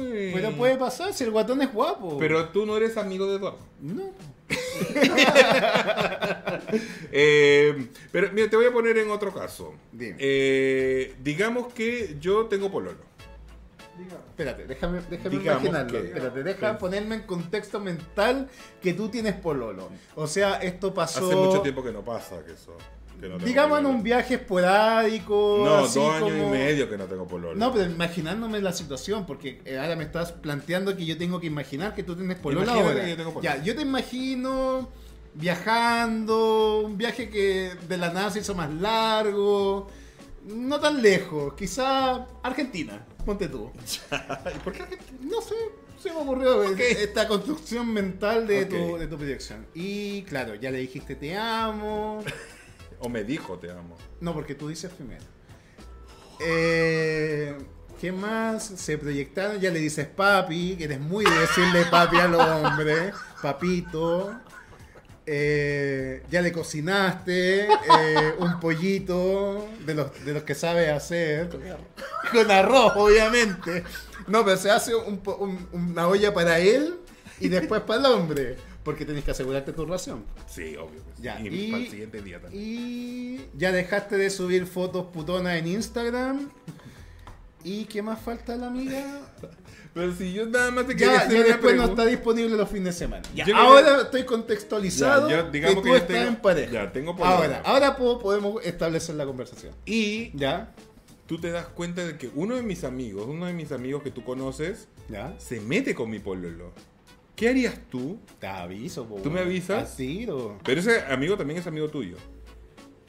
Ay. Pero puede pasar si el guatón es guapo. Pero tú no eres amigo de Eduardo. No. [laughs] Eh, pero mira, te voy a poner en otro caso. Dime. Eh, digamos que yo tengo pololo. Espérate, déjame, déjame Digamos imaginarlo. que- Espérate, deja Pues- ponerme en contexto mental que tú tienes pololo. O sea, esto pasó. Hace mucho tiempo que no pasa que eso. Que no tengo Digamos en un viaje esporádico. No, así dos años como- y medio que no tengo pololo. No, pero imaginándome la situación, porque eh, ahora me estás planteando que yo tengo que imaginar que tú tienes Imagínate ahora. yo tengo pololo. Ya, yo te imagino viajando, un viaje que de la nada se hizo más largo, no tan lejos, quizá Argentina, ponte tú. [laughs] ¿Y por qué Argentina? No sé, se me ocurrió Ok. esta construcción mental de, tu, de tu proyección. Y claro, ya le dijiste te amo. [laughs] O me dijo te amo. No, porque tú dices primero. Eh, ¿Qué más? Se proyectaron, ya le dices papi, que eres muy de decirle papi al hombre, papito. Eh, ya le cocinaste eh, un pollito de los, de los que sabe hacer. Con arroz, obviamente. No, pero se hace un una olla para él y después para el hombre. Porque tenés que asegurarte tu ración. Sí, obvio. que sí. Ya, y, y- para el siguiente día también. Y ya dejaste de subir fotos putonas en Instagram. ¿Y qué más falta la amiga? [laughs] Pero si yo nada más te quería Ya, hacer ya después no está disponible los fines de semana. Ya, ahora estoy contextualizado Ya, yo- digamos que que tú estás tengo- en pareja. ya, tengo ahora, ahora po- podemos establecer la conversación. Y ¿Ya? tú te das cuenta de que uno de mis amigos, uno de mis amigos que tú conoces, ¿Ya? se mete con mi pololo. ¿Qué harías tú? Te aviso, po, ¿Tú me avisas? Al tiro. Pero ese amigo también es amigo tuyo.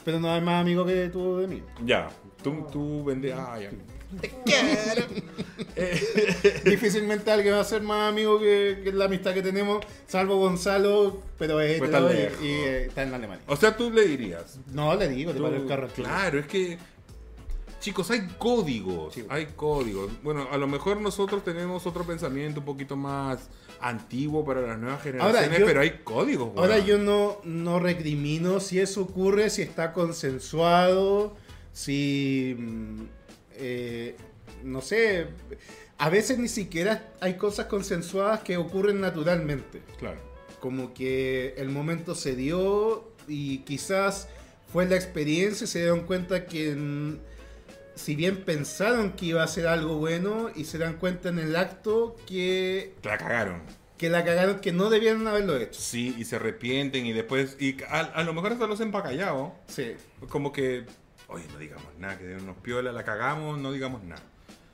Pero no hay más amigo que tú de mí. Ya, tú, tú vendes... Ah, ya. [laughs] Difícilmente alguien va a ser más amigo que, que la amistad que tenemos, salvo Gonzalo, pero es Pues hetero y, eh, está en Alemania. O sea, tú le dirías. No, le digo, le Tú- paro el carro. claro, es que... Chicos, hay códigos, Sí. hay códigos. Bueno, a lo mejor nosotros tenemos otro pensamiento un poquito más antiguo para las nuevas generaciones, yo- pero hay códigos. Ahora yo no, no recrimino si eso ocurre, si está consensuado, si... mm, eh, no sé, a veces ni siquiera hay cosas consensuadas que ocurren naturalmente. Claro. Como que el momento se dio y quizás fue la experiencia y se dieron cuenta que mm, si bien pensaron que iba a ser algo bueno y se dan cuenta en el acto que, La cagaron. que la cagaron, que no debieron haberlo hecho. Sí, y se arrepienten y después... Y a, a lo mejor hasta los hacen pa' callado. Sí. Como que... Oye, no digamos nada, que nos piola, la cagamos, no digamos nada.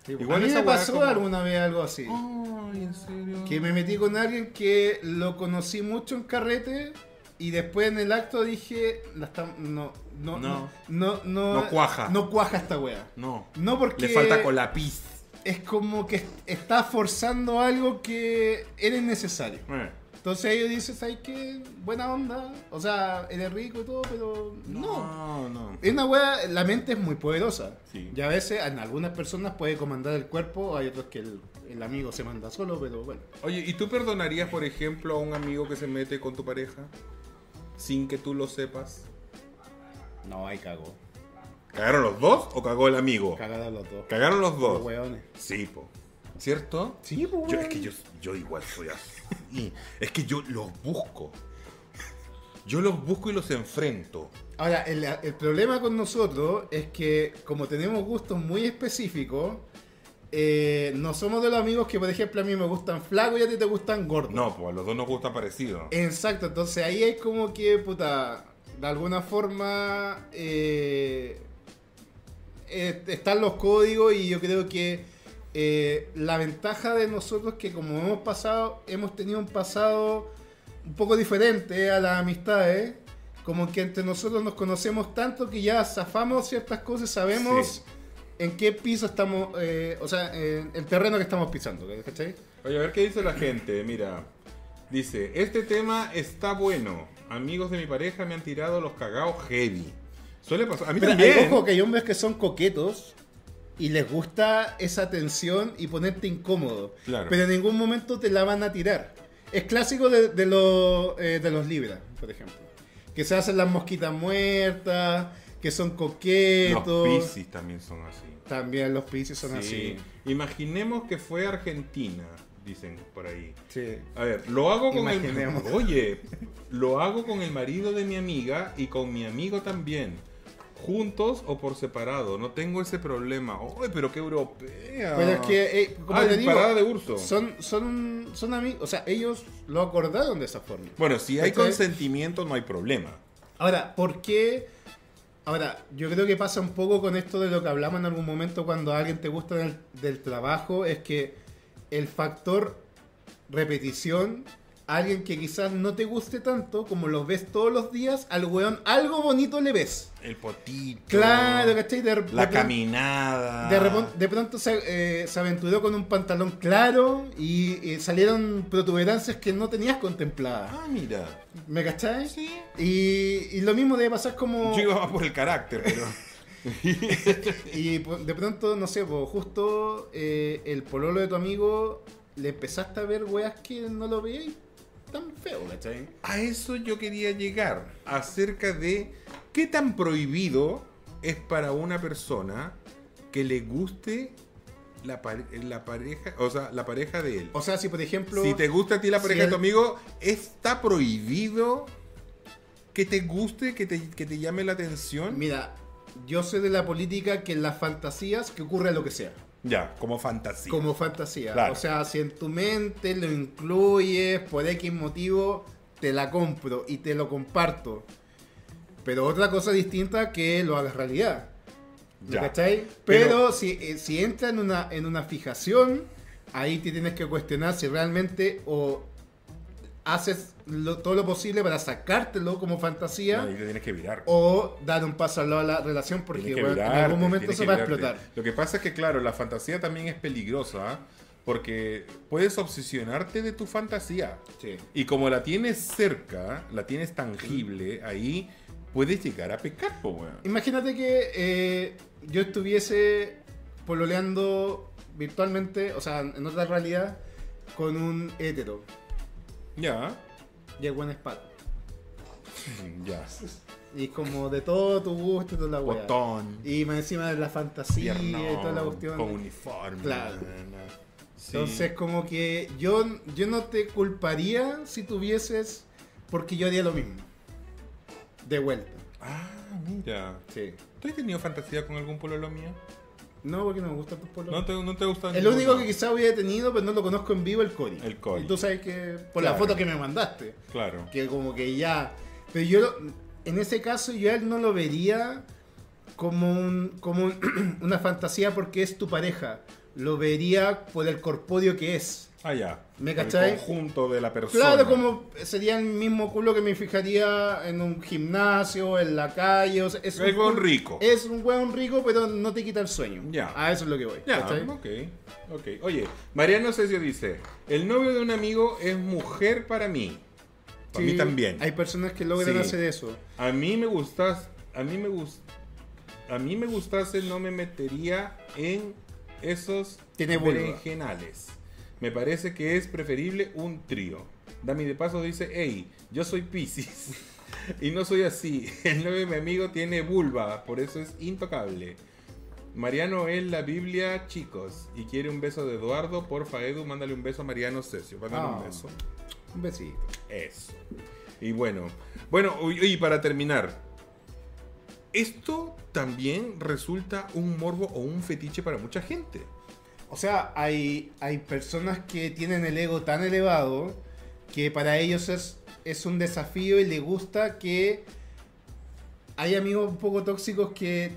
Igual Igual a mí me pasó como- alguna vez algo así. Ay, ¿en serio? Que me metí con alguien que lo conocí mucho en carrete y después en el acto dije, la no, no, no, No. no, no, cuaja. No cuaja esta wea. No. No porque Le falta colapiz. es como que está forzando algo que era innecesario. Eh. Entonces ellos dicen, ¿sabes qué? Buena onda. O sea, eres rico y todo, pero no. No, no. Es una wea, la mente es muy poderosa. Sí. Y a veces en algunas personas puede comandar el cuerpo, hay otros que el, el amigo se manda solo, pero bueno. Oye, ¿y tú perdonarías, por ejemplo, a un amigo que se mete con tu pareja sin que tú lo sepas? No, ahí cagó. ¿Cagaron los dos o cagó el amigo? Cagaron los dos. Cagaron los Los dos. Sí, po. ¿Cierto? Sí. Yo, es que yo, yo igual soy así. Es que yo los busco. Yo los busco y los enfrento. Ahora, el, el problema con nosotros es que como tenemos gustos muy específicos, eh, no somos de los amigos que, por ejemplo, a mí me gustan flacos y a ti te gustan gordos. No, pues a los dos nos gusta parecido. Exacto, entonces ahí es como que, puta, de alguna forma eh, eh, están los códigos y yo creo que eh, la ventaja de nosotros es que como hemos pasado, hemos tenido un pasado un poco diferente a las amistades, como que entre nosotros nos conocemos tanto que ya zafamos ciertas cosas, sabemos Sí. en qué piso estamos, eh, o sea, en el terreno que estamos pisando, ¿cachai? Oye, a ver qué dice la gente. Mira, dice, este tema está bueno. Amigos de mi pareja me han tirado los cagados heavy. Suele pasar. A mí Pero también. hay, ojo que hay hombres que son coquetos y les gusta esa tensión y ponerte incómodo. Claro. Pero en ningún momento te la van a tirar. Es clásico de, eh, de los Libras, por ejemplo. Que se hacen las mosquitas muertas, que son coquetos. Los Piscis también son así. También los piscis son Sí. así. Imaginemos que fue Argentina, dicen por ahí. Sí. A ver, lo hago con el. [laughs] Oye, lo hago con el marido de mi amiga y con mi amigo también. Juntos o por separado. No tengo ese problema. Oye, pero qué europea. Pero es que, eh, como Ah, te digo, parada de urso. son, son, son amigos. O sea, ellos lo acordaron de esa forma. Bueno, si hay consentimiento, no hay problema. Ahora, ¿por qué? Ahora, yo creo que pasa un poco con esto de lo que hablamos en algún momento cuando a alguien te gusta del, del trabajo, es que el factor repetición, alguien que quizás no te guste tanto, como lo ves todos los días, al weón algo bonito le ves. El potito. Claro, ¿cachai? De, La caminada. de, de pronto se, eh, se aventuró con un pantalón claro y, y salieron protuberancias que no tenías contempladas. Ah, mira. ¿Me cachai? Sí. Y, y lo mismo debe pasar como... Yo iba por el carácter, pero. [laughs] [laughs] Y pues, de pronto, no sé, pues, justo eh, el pololo de tu amigo le empezaste a ver weas que no lo veías tan feo, ¿cachai? A eso yo quería llegar. Acerca de qué tan prohibido es para una persona que le guste la, pare- la pareja, o sea, la pareja de él. O sea, si por ejemplo. Si te gusta a ti la si pareja de tu amigo, ¿está prohibido que te guste, que te, que te llame la atención? Mira, yo sé de la política que en las fantasías que ocurre lo que sea. Ya, como fantasía. Como fantasía. Claro. O sea, si en tu mente lo incluyes por X motivo, te la compro y te lo comparto. Pero otra cosa distinta que lo hagas realidad. ¿Me Ya. cachai? Pero- Pero, si, eh, si entra en una, en una fijación, ahí te tienes que cuestionar si realmente o haces lo- todo lo posible para sacártelo como fantasía No, y te tienes que virar. o dar un paso al lado de la relación porque bueno, en algún momento se va a explotar. Lo que pasa es que, claro, la fantasía también es peligrosa ¿ah? porque puedes obsesionarte de tu fantasía. Sí. Y como la tienes cerca, la tienes tangible, ahí puedes llegar a pecar, po, weón. Imagínate que eh, yo estuviese pololeando virtualmente, o sea, en otra realidad, con un hétero. Ya. Y el buen espada. Ya. Y como de todo tu gusto y toda la weá. Botón. Y más encima de la fantasía y toda la cuestión. Con uniforme. Claro. Sí. Entonces, como que yo, yo no te culparía si tuvieses, porque yo haría lo mismo. De vuelta. Ah, mira. Sí. ¿Tú has tenido fantasía con algún pololo mío? No, porque no me gustan tus polos. ¿No te, no te gusta El único que quizá hubiera tenido, pero no lo conozco en vivo, el Cory. El Cory. Y tú sabes que, por Claro. la foto que me mandaste, Claro. que como que ya... Pero yo, lo- en ese caso, yo a él no lo vería como, un, como un- [clears throat] una fantasía porque es tu pareja. Lo vería por el corpóreo que es. Ah, ya. ¿Me El cachai? conjunto de la persona. Claro, como sería el mismo culo que me fijaría en un gimnasio, en la calle. O sea, es El un hueón rico. Es un hueón rico, pero no te quita el sueño. Ya. A eso es lo que voy. Ya, ¿cachai? ok, ok. Oye, Mariano Cesio dice, el novio de un amigo es mujer para mí. Para Sí, mí también. Hay personas que logran Sí. hacer eso. A mí me gustas, a mí me gust, a mí me gustase no me metería en esos Tiene. Me parece que es preferible un trío. Dami de paso dice, hey, yo soy Pisces. [laughs] y no soy así. El novio de mi amigo tiene vulva, por eso es intocable. Mariano es la Biblia, chicos. Y quiere un beso de Eduardo. Porfa, Edu, mándale un beso a Mariano Cesio. Mándale Ah. un beso. Un besito. Eso. Y bueno, bueno, y para terminar, esto también resulta un morbo o un fetiche para mucha gente. O sea, hay, hay personas que tienen el ego tan elevado que para ellos es, es un desafío y les gusta que hay amigos un poco tóxicos que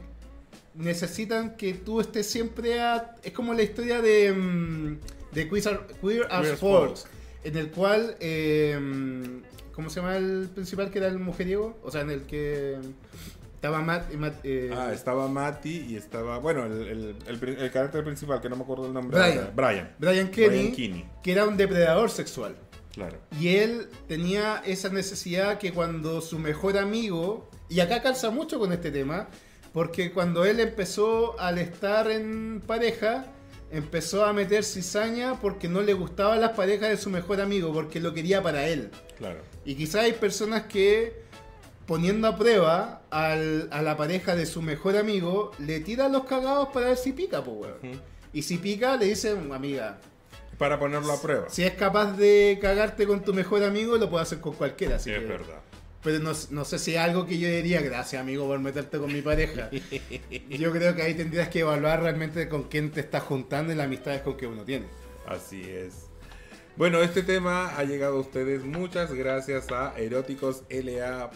necesitan que tú estés siempre a... Es como la historia de, mm, de Queer, as- Queer as Queer as Folk, Folk. en el cual... eh, ¿Cómo se llama el principal que era el mujeriego? O sea, en el que estaba Matt... Matt, eh, Ah, estaba Mati y estaba, bueno, el, el- el carácter principal, que no me acuerdo el nombre. Brian. Brian. Brian Kenny, Brian Kinney. que era un depredador sexual. Claro. Y él tenía esa necesidad que cuando su mejor amigo, y acá calza mucho con este tema, porque cuando él empezó al estar en pareja, empezó a meter cizaña porque no le gustaban las parejas de su mejor amigo, porque lo quería para él. Claro. Y quizás hay personas que poniendo a prueba al- a la pareja de su mejor amigo, le tiran los cagados para ver si pica, pues, weón. Y si pica, le dicen, amiga, Para ponerlo a prueba. si es capaz de cagarte con tu mejor amigo, lo puede hacer con cualquiera. Así es que- verdad. Pero no, no sé si es algo que yo diría, gracias amigo por meterte con mi pareja. [laughs] Yo creo que ahí tendrías que evaluar realmente con quién te estás juntando y las amistades con que uno tiene. Así es. Bueno, este tema ha llegado a ustedes muchas gracias a Eróticos LA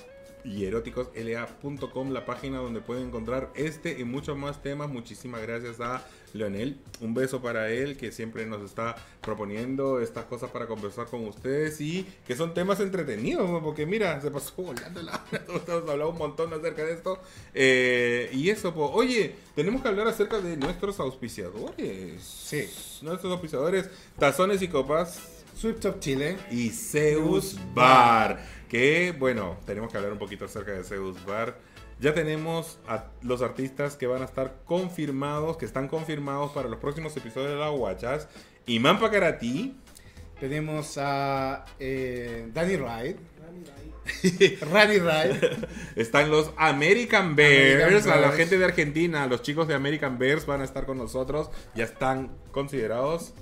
y eróticosla.com, la página donde pueden encontrar este y muchos más temas. Muchísimas gracias a Leonel. Un beso para él que siempre nos está proponiendo estas cosas para conversar con ustedes y que son temas entretenidos, porque mira, se pasó volando la hora. [laughs] Hemos hablado un montón acerca de esto. Eh, y eso, pues, oye, tenemos que hablar acerca de nuestros auspiciadores. Sí. Nuestros auspiciadores, Tazones y Copas Sweet Top Chile. y Zeus Bar. Que bueno, tenemos que hablar un poquito acerca de Zeus Bar. Ya tenemos a los artistas que van a estar confirmados, que están confirmados para los próximos episodios de La Guachas. Imán Pacarati, Tenemos a eh, Danny Ride. Rani Ride. [laughs] están los American Bears, American a la Bears. gente de Argentina, los chicos de American Bears van a estar con nosotros, ya están considerados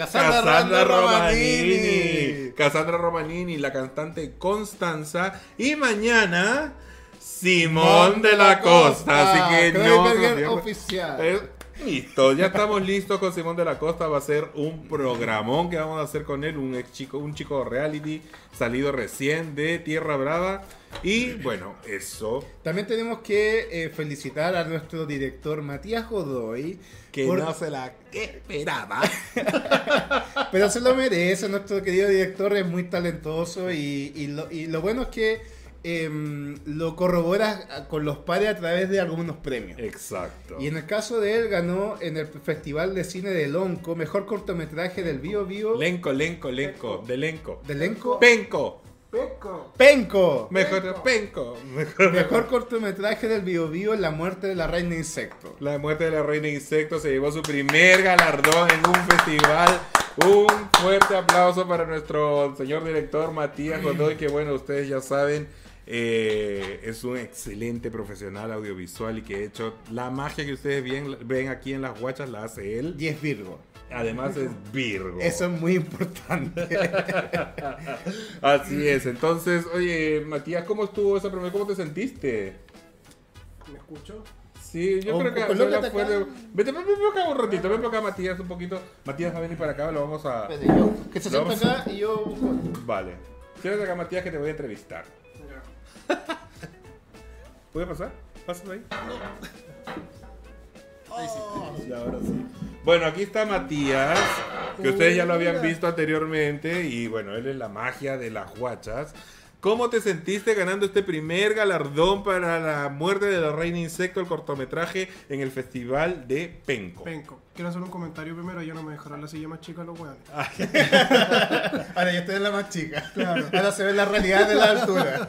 Cassandra, Cassandra Romanini. Romanini. Cassandra Romanini, la cantante Constanza. Y mañana, Simón de la Costa. Así que no. oficial. Eh, listo, ya estamos listos con Simón de la Costa. Va a ser un programón que vamos a hacer con él. Un ex chico, un chico reality salido recién de Tierra Brava. Y bueno, eso. También tenemos que eh, felicitar a nuestro director Matías Godoy. Que por- no se la esperaba. [laughs] Pero se lo merece, nuestro querido director es muy talentoso y, y lo, y lo bueno es que em, lo corrobora con los pares a través de algunos premios. Exacto. Y en el caso de él ganó en el Festival de Cine de Lonco, mejor cortometraje del Bio Bio Lenco, lenco, lenco. De lenco. de Lenco. Penco. Penco. Mejor penco. Mejor, Mejor [laughs] cortometraje del Bio Bio, La muerte de la reina insecto. La muerte de la reina insecto se llevó su primer galardón en un festival. Un fuerte aplauso para nuestro señor director Matías Godoy, que bueno, ustedes ya saben, eh, es un excelente profesional audiovisual y que de hecho la magia que ustedes ven, ven aquí en las guachas la hace él. Y es Virgo. Además es Virgo. Eso es muy importante. [laughs] Así es. Entonces, oye, Matías, ¿cómo estuvo esa primera? ¿Cómo te sentiste? ¿Me escucho? Sí, yo O- creo que o colócate habla acá. fuerte. Vete, ven, ven acá un ratito, ven acá Matías un poquito. Matías va a venir para acá, lo vamos a... Yo- que se sienta acá y yo busco. Vale. Quédate acá Matías que te voy a entrevistar. [laughs] ¿Puede pasar? Pásate ahí. Y ahora sí. Bueno, aquí está Matías, que ustedes ya lo habían visto anteriormente, y bueno, él es la magia de las guachas. ¿Cómo te sentiste ganando este primer galardón para la muerte de la reina insecto, el cortometraje, en el festival de Penco? Penco. Quiero hacer un comentario primero. Ya no me dejaron la silla más chica los weones. [laughs] Ahora yo estoy en la más chica. Ahora se ve la realidad de la altura.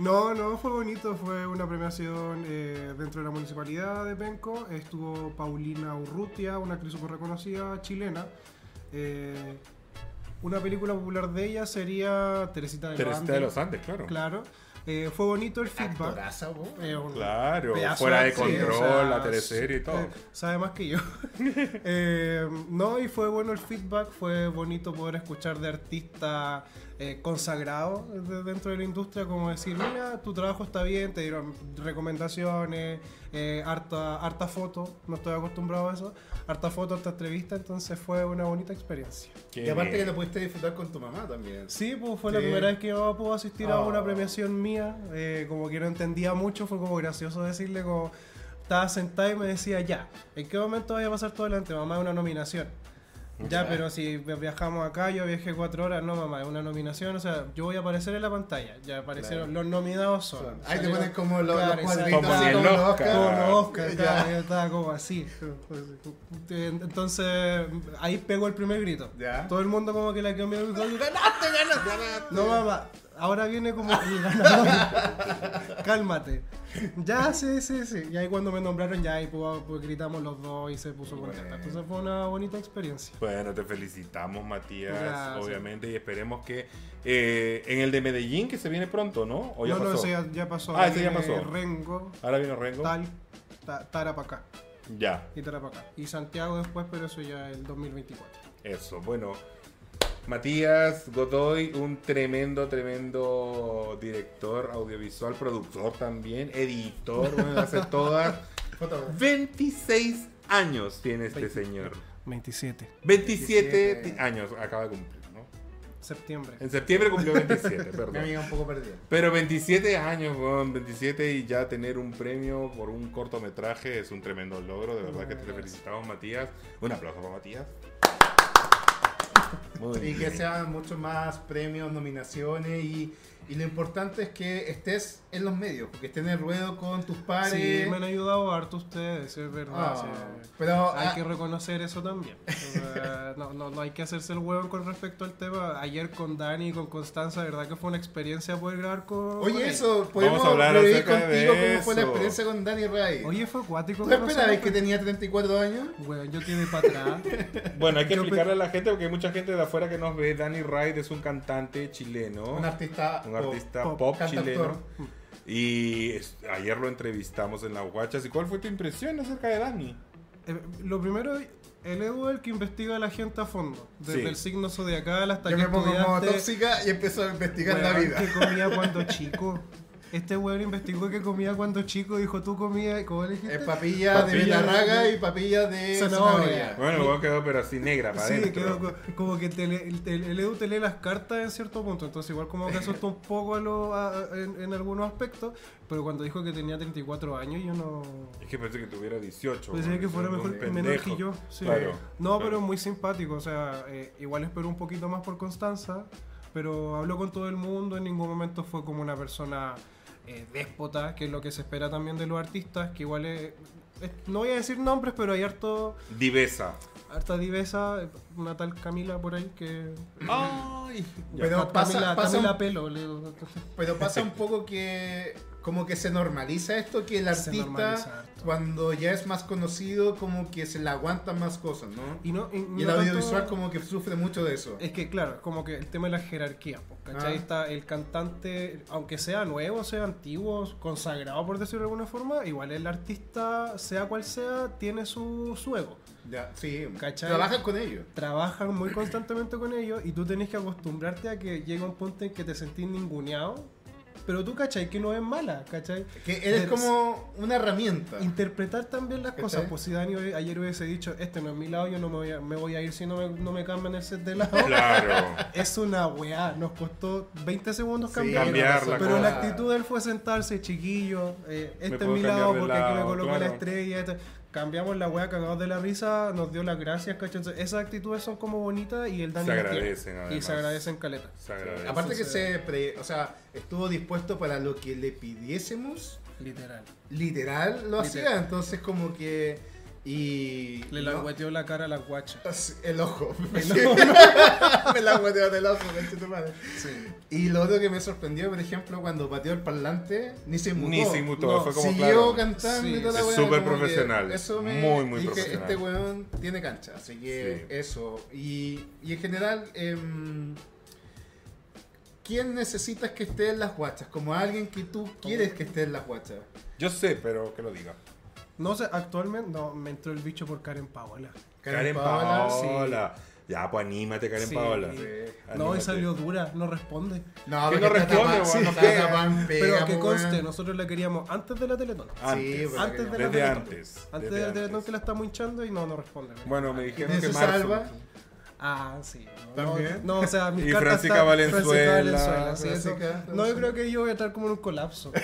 No, no, fue bonito. Fue una premiación eh, dentro de la municipalidad de Penco. Estuvo Paulina Urrutia, una actriz súper reconocida chilena. Eh, una película popular de ella sería Teresita de los Teresita Andes. de los Andes, claro. Claro. Eh, fue bonito el feedback. Actoraza. Eh, un Claro, fuera de sí, control, o sea, la teleserie y todo. eh, sabe más que yo. [laughs] Eh, no, y fue bueno el feedback, fue bonito poder escuchar de artistas eh, consagrados de- dentro de la industria, como decir, mira, tu trabajo está bien, te dieron recomendaciones, eh, harta, harta foto, no estoy acostumbrado a eso, harta foto, harta entrevista, entonces fue una bonita experiencia. Qué Y aparte bien. que lo pudiste disfrutar con tu mamá también. Sí, pues fue la Sí. primera vez que yo puedo asistir a Oh. una premiación mía. eh, como que no entendía mucho, fue como gracioso decirle como estaba sentada y me decía, ya, ¿en qué momento vaya a pasar todo adelante? Mamá, una nominación. Ya, pero si vi- viajamos acá, yo viajé cuatro horas, no mamá, es una nominación, o sea, yo voy a aparecer en la pantalla. Ya aparecieron, los nominados son. Ahí te ponen como los, Claro, los cuadritos, exacto. así Como el Oscar. Como los Oscar, Ya. yo estaba como así. Entonces, ahí pegó el primer grito. Ya. Todo el mundo como que la quedó mirando y dijo, ¡ganaste, ganaste! No, mamá, ahora viene como el [laughs] ganador. [laughs] Cálmate. Ya, sí, sí, sí. Y ahí cuando me nombraron, ya ahí pues, pues, gritamos los dos y se puso contenta. Bueno. Entonces fue una bonita experiencia. Bueno, te felicitamos, Matías, Gracias. obviamente, y esperemos que eh, en el de Medellín, que se viene pronto, ¿no? ¿O ya no, no, pasó? ese ya, ya pasó. Ah, ese ya pasó. Rengo, Ahora viene Rengo. Tal, ta- Tarapacá. Ya, Y Tarapacá. Y Santiago después, pero eso ya el 2024. eso. Bueno, Matías Godoy, un tremendo, tremendo director audiovisual, productor también, editor, bueno, hace [laughs] todas. Fotógrafo. 26 años tiene este 20. señor. 27. 27 27. años acaba de cumplir, ¿no? Septiembre. En septiembre cumplió 27, [laughs] Mi perdón. amiga un poco perdida. Pero 27 años, weón, 27 y ya tener un premio por un cortometraje es un tremendo logro. De verdad que te felicitamos, Matías. Un aplauso para Matías. Muy Y que sean muchos más premios, nominaciones y, y lo importante es que estés en los medios, que estés en el ruedo con tus pares. Sí, me han ayudado harto ustedes, es verdad. Ah, sí. pero Hay ah, que reconocer eso también. O sea, [laughs] no, no, no hay que hacerse el huevo con respecto al tema. Ayer con Dani y con Constanza, verdad que fue una experiencia poder grabar con. oye, eso, podemos a hablar acerca de contigo cómo fue la eso. experiencia con Danny Ray. Oye, fue acuático. ¿Tú esperabas que tenía 34 años? Weón, yo quedé para atrás. [laughs] Bueno, hay que Yo explicarle a la gente porque hay mucha gente de afuera que nos ve. Danny Wright es un cantante chileno. Un artista. un pop, artista pop, pop, cantautor. chileno. Y ayer lo entrevistamos en las guachas. ¿Y cuál fue tu impresión acerca de Dani? Eh, lo primero, el Edu es el que investiga a la gente a fondo. Desde Sí. el signo zodiacal hasta Yo que me pongo como tóxica y empiezo a investigar la vida. que comía cuando chico. [laughs] Este weón investigó que comía cuando chico. Dijo, tú comías, ¿cómo le dijiste? Es papilla, de betarraga de- y papilla de Zanahoria. Bueno, el huevo quedó pero así negra para Sí, quedó co- como que te el, el- el Edu te lee las cartas en cierto punto, entonces igual como que asustó un poco a lo- a- a- en, en algunos aspectos, pero cuando dijo que tenía 34 años yo no... Es que pensé que tuviera 18. Pensé weón, que fuera mejor, menor que yo. sí. Claro, no, claro. pero muy simpático, o sea, eh, igual espero un poquito más por Constanza, pero habló con todo el mundo, en ningún momento fue como una persona eh, déspota, que es lo que se espera también de los artistas, que igual es... es- no voy a decir nombres, pero hay harto... Divesa. Harta divesa, una tal Camila por ahí que Ay. Camila, pasa- pasa Camila un- Pelo. le- Pero pasa un [laughs] poco que como que se normaliza esto, que el artista cuando ya es más conocido como que se le aguantan más cosas, ¿no? Y, no, y, Y no el tanto- audiovisual como que sufre mucho de eso. Es que claro, como que el tema de la jerarquía, ¿cachai? Ah. Está el cantante, aunque sea nuevo, sea antiguo, consagrado por decirlo de alguna forma, igual el artista, sea cual sea, tiene su, su ego. Ya, sí, ¿Cachai? trabajan con ellos. Trabajan muy constantemente con ellos y tú tenés que acostumbrarte a que llega un punto en que te sentís ninguneado, pero tú, ¿cachai? Que no es mala, ¿cachai? Que eres como una herramienta. interpretar también las cosas. Pues si Dani hoy- ayer hubiese dicho, este no es mi lado, yo no me voy a, me voy a ir si no me, no me cambian el set de lado. [laughs] Claro. es una weá, nos costó 20 segundos Sí, cambiarlo. cambiarla, pero cosa. la actitud de él fue sentarse, chiquillo, eh, este es mi cambiar lado porque aquí me lado, coloco la estrella. este- Cambiamos la weá cagados de la risa, nos dio las gracias, ¿cachai? Esas actitudes son como bonitas y el Dani Se las tiene. agradecen, Y se agradecen caleta. Se agradece. Aparte que se, pre- o sea, estuvo dispuesto para lo que le pidiésemos, Literal. literal lo hacía, entonces como que y Le no- la cara a la guacha. Así, El ojo. El [laughs] Sí. [laughs] me la guateó del ojo, tu madre. Y lo otro que me sorprendió, por ejemplo, cuando pateó el parlante, ni se mutó. Ni se inmutó, No, fue como Siguió claro. cantando y Sí, toda la es súper profesional, Eso me muy, muy dije, profesional. Este weón tiene cancha, así que Sí. eso. Y, y en general, em, ¿quién necesitas que esté en las guachas? Como alguien que tú quieres que esté en las guachas. Yo sé, pero que lo diga. No sé, actualmente no, me entró el bicho por Karen Paola. Karen, Paola, Paola. Ya, pues anímate, Karen Sí. Paola. No, y salió dura, no responde. No, ¿Qué porque no responde, tapa en [laughs] Pero que conste, nosotros la queríamos antes de la Teletón. Antes. Antes de la Desde Teletón. antes. Antes desde de la Teletón que la estamos hinchando y no, no responde. Bueno, me ¿Y dijeron que marzo. salva? Ah, sí. No, ¿También? No, o sea, [laughs] mi Y carta Francisca está- Valenzuela. Francisca Valenzuela, sí, eso. No, yo creo que yo voy a estar como en un colapso. [laughs]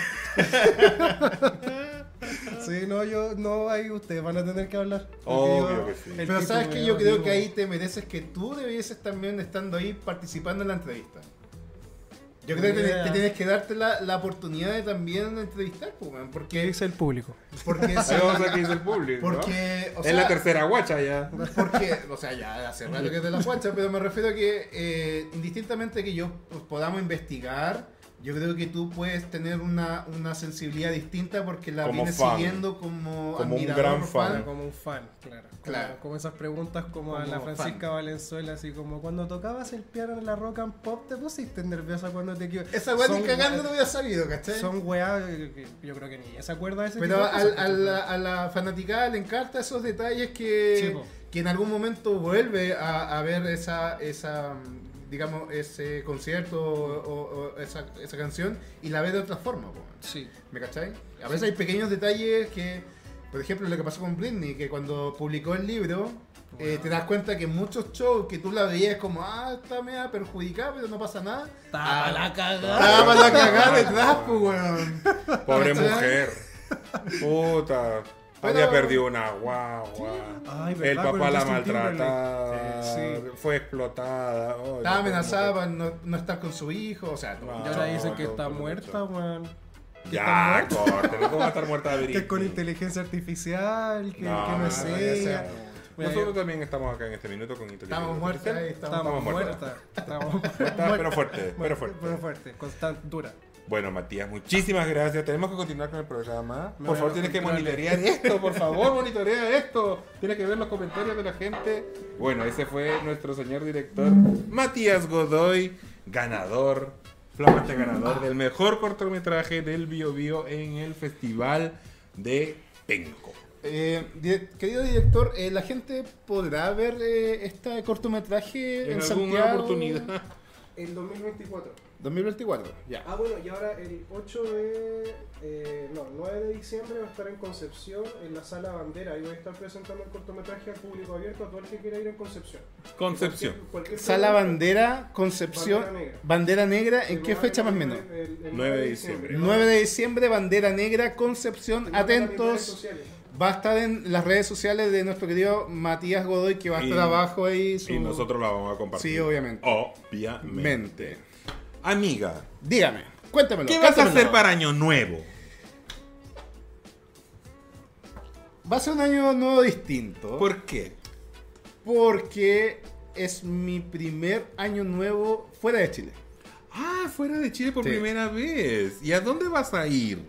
sí, no, yo, no, ahí ustedes van a tener que hablar. Obvio yo- que sí. Pero sabes que yo creo que ahí te mereces que tú debieses también estando ahí participando en la entrevista. Yo creo que te, Idea. te tienes que darte la, la oportunidad de también entrevistar, pues, ¿Qué porque, dice el público? porque, vamos a qué dice el público. ¿no? porque, o es la sea, tercera guacha ya. porque, o sea, ya hace rato que es de la guacha, pero me refiero a que eh, indistintamente que yo pues, podamos investigar, yo creo que tú puedes tener una, una sensibilidad distinta porque la Como vienes fan. siguiendo como, Como un admirador, gran fan. como un fan, claro. Como, Claro. como esas preguntas como, a la Francisca fan. Valenzuela, así como cuando tocabas el piano en la rock and pop, te pusiste nerviosa cuando te. Esa weá ni cagando lo había sabido, ¿cachai? Son que yo creo que ni ella se acuerda de ese Pero tipo de al- a, la, a la fanaticada le encanta esos detalles que, Sí, que en algún momento vuelve a, a ver esa, esa, digamos, ese concierto o, o- o esa, esa canción y la ve de otra forma, po. Sí. ¿me cachai? A veces hay pequeños detalles que, por ejemplo, lo que pasó con Britney, que cuando publicó el libro, eh, te das cuenta que muchos shows que tú la veías como, ah, está media perjudicada, pero no pasa nada. Estaba Ah, la cagada. Estaba para la cagada detrás, pues, weón. Pobre mujer. Puta. Pero- Había perdido una guagua. Ay, el. Con papá la maltrataba. Sí. Fue explotada. Ay, Estaba la amenazada para no, no estar con su hijo, o sea, No. Y ahora dicen que no, está no, no, muerta, no. weón. Ya, corte. ¿Cómo va a estar muerta de [laughs] Que es con inteligencia artificial, que, No, que no no, es no, ella. Nosotros también estamos acá en este minuto con inteligencia Estamos artificial. estamos, Estamos muertas. muertas. Estamos Muertas, pero fuerte, pero fuerte. Pero fuerte, constante, dura. Bueno, Matías, muchísimas gracias. Tenemos que continuar con el programa. Me Por favor, tienes que monitorear esto. Por favor, monitorea esto. Tienes que ver los comentarios de la gente. Bueno, ese fue nuestro señor director, Matías Godoy, ganador, flamante ganador del mejor cortometraje del Bio Bio en el Festival de Penco. Eh, di- querido director, eh, ¿la gente podrá ver eh, este cortometraje en, En alguna Santiago? oportunidad. El 2024. 2024, ya. Ah, bueno, y ahora el 8 de. eh, no, 9 de diciembre va a estar en Concepción, en la sala Bandera. Y voy a estar presentando el cortometraje al público abierto a todo el que quiera ir en Concepción. Concepción. Cualquier- cualquier Sala pregunta, Concepción, Bandera Negra. Bandera Negra, ¿en qué fecha más o menos? el- el 9 de diciembre. 9 de diciembre, Bandera Negra, Concepción, atentos. Va a estar en las redes sociales de nuestro querido Matías Godoy, que va a Y- estar abajo ahí. Su... Y nosotros la vamos a compartir. Sí, obviamente. Obviamente. Mente. Amiga, Dígame, cuéntamelo. ¿qué vas a hacer para Año Nuevo? Va a ser un año nuevo distinto. ¿Por qué? Porque es mi primer año nuevo fuera de Chile. Ah, fuera de Chile por Sí. primera vez. ¿Y a dónde vas a ir?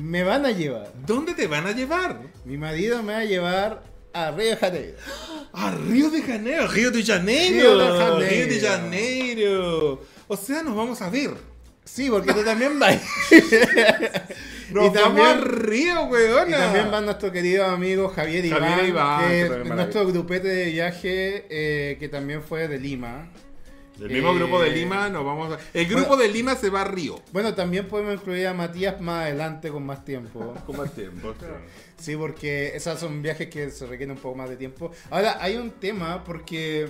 Me van a llevar. ¿Dónde te van a llevar? Mi marido me va a llevar a Río de Janeiro. [gasps] A Río de Janeiro. Río de Janeiro. Río de Janeiro. Río de Janeiro. O sea, nos vamos a ver. Sí, porque tú también vas. [laughs] Nos Y vamos también- a Río, weona. Y también van nuestros queridos amigos Javier Javier Iván, Iván, que es nuestro grupete de viaje eh, que también fue de Lima. El mismo Eh, grupo de Lima nos vamos a... El grupo bueno. de Lima se va a Río. Bueno, también podemos incluir a Matías más adelante con más tiempo. [laughs] Con más tiempo. Sí, porque esos son viajes que se requieren un poco más de tiempo. Ahora, hay un tema porque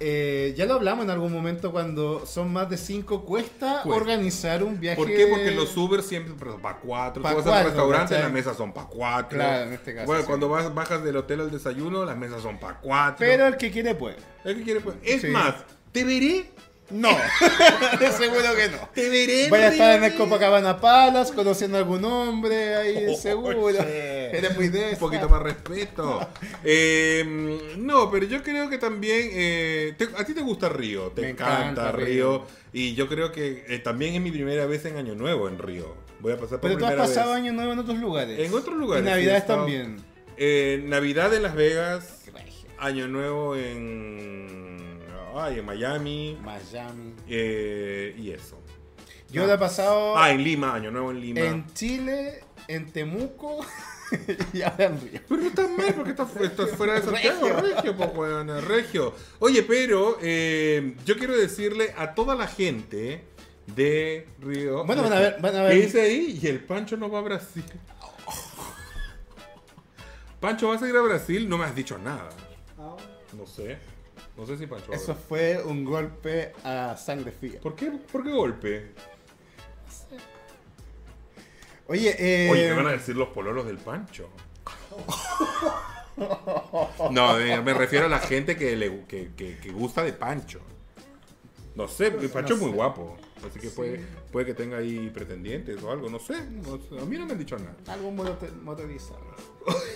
eh, ya lo hablamos en algún momento cuando son más de cinco cuesta Cuesta. organizar un viaje. ¿Por qué? Porque los Uber siempre para cuatro. Pa' Tú vas a un cuatro, restaurante, ¿cachai? las mesas son para cuatro. Claro, en este caso, Bueno, sí. cuando vas, bajas del hotel al desayuno, las mesas son para cuatro. Pero el que quiere puede. ¿El que quiere, pues? Es Sí. más, te veré. No, [laughs] seguro que no. Te veré. Voy a estar en el Copacabana Palace conociendo a algún hombre ahí, seguro. Oye. Eres muy de Un poquito más respeto. Eh, no, pero yo creo que también. eh, te- a ti te gusta Río, te Me encanta, encanta Río. Río. Y yo creo que eh, también es mi primera vez en Año Nuevo en Río. Voy a pasar por Pero tú has pasado vez. año nuevo en otros lugares. En otros lugares. Y Navidades también. Eh, Navidad en Las Vegas. Año Nuevo en. Ay, en Miami. Miami. eh, y eso. Yo lo he pasado Ah, en Lima, Año Nuevo en Lima. en Chile, en Temuco [laughs] y ahora en Río. Pero no está mal porque estás, estás fuera de Santiago, Regio. regio, pues. Oye, pero eh, yo quiero decirle a toda la gente de Río. Bueno, van a ver, van a ver. ¿Qué dice ahí? Y el Pancho no va a Brasil. [laughs] Pancho, ¿vas a ir a Brasil? No me has dicho nada. No sé. No sé si Pancho Eso fue un golpe a sangre fría. ¿Por qué, ¿Por qué golpe? Oye, eh, Oye, ¿qué van a decir los pololos del Pancho? [laughs] No, eh, me refiero a la gente que, le, que, que- que gusta de Pancho. No sé, el Pancho es muy guapo. Así que puede, puede que tenga ahí pretendientes o algo, no sé. no a mí no me han dicho nada. algo motor- motorizado.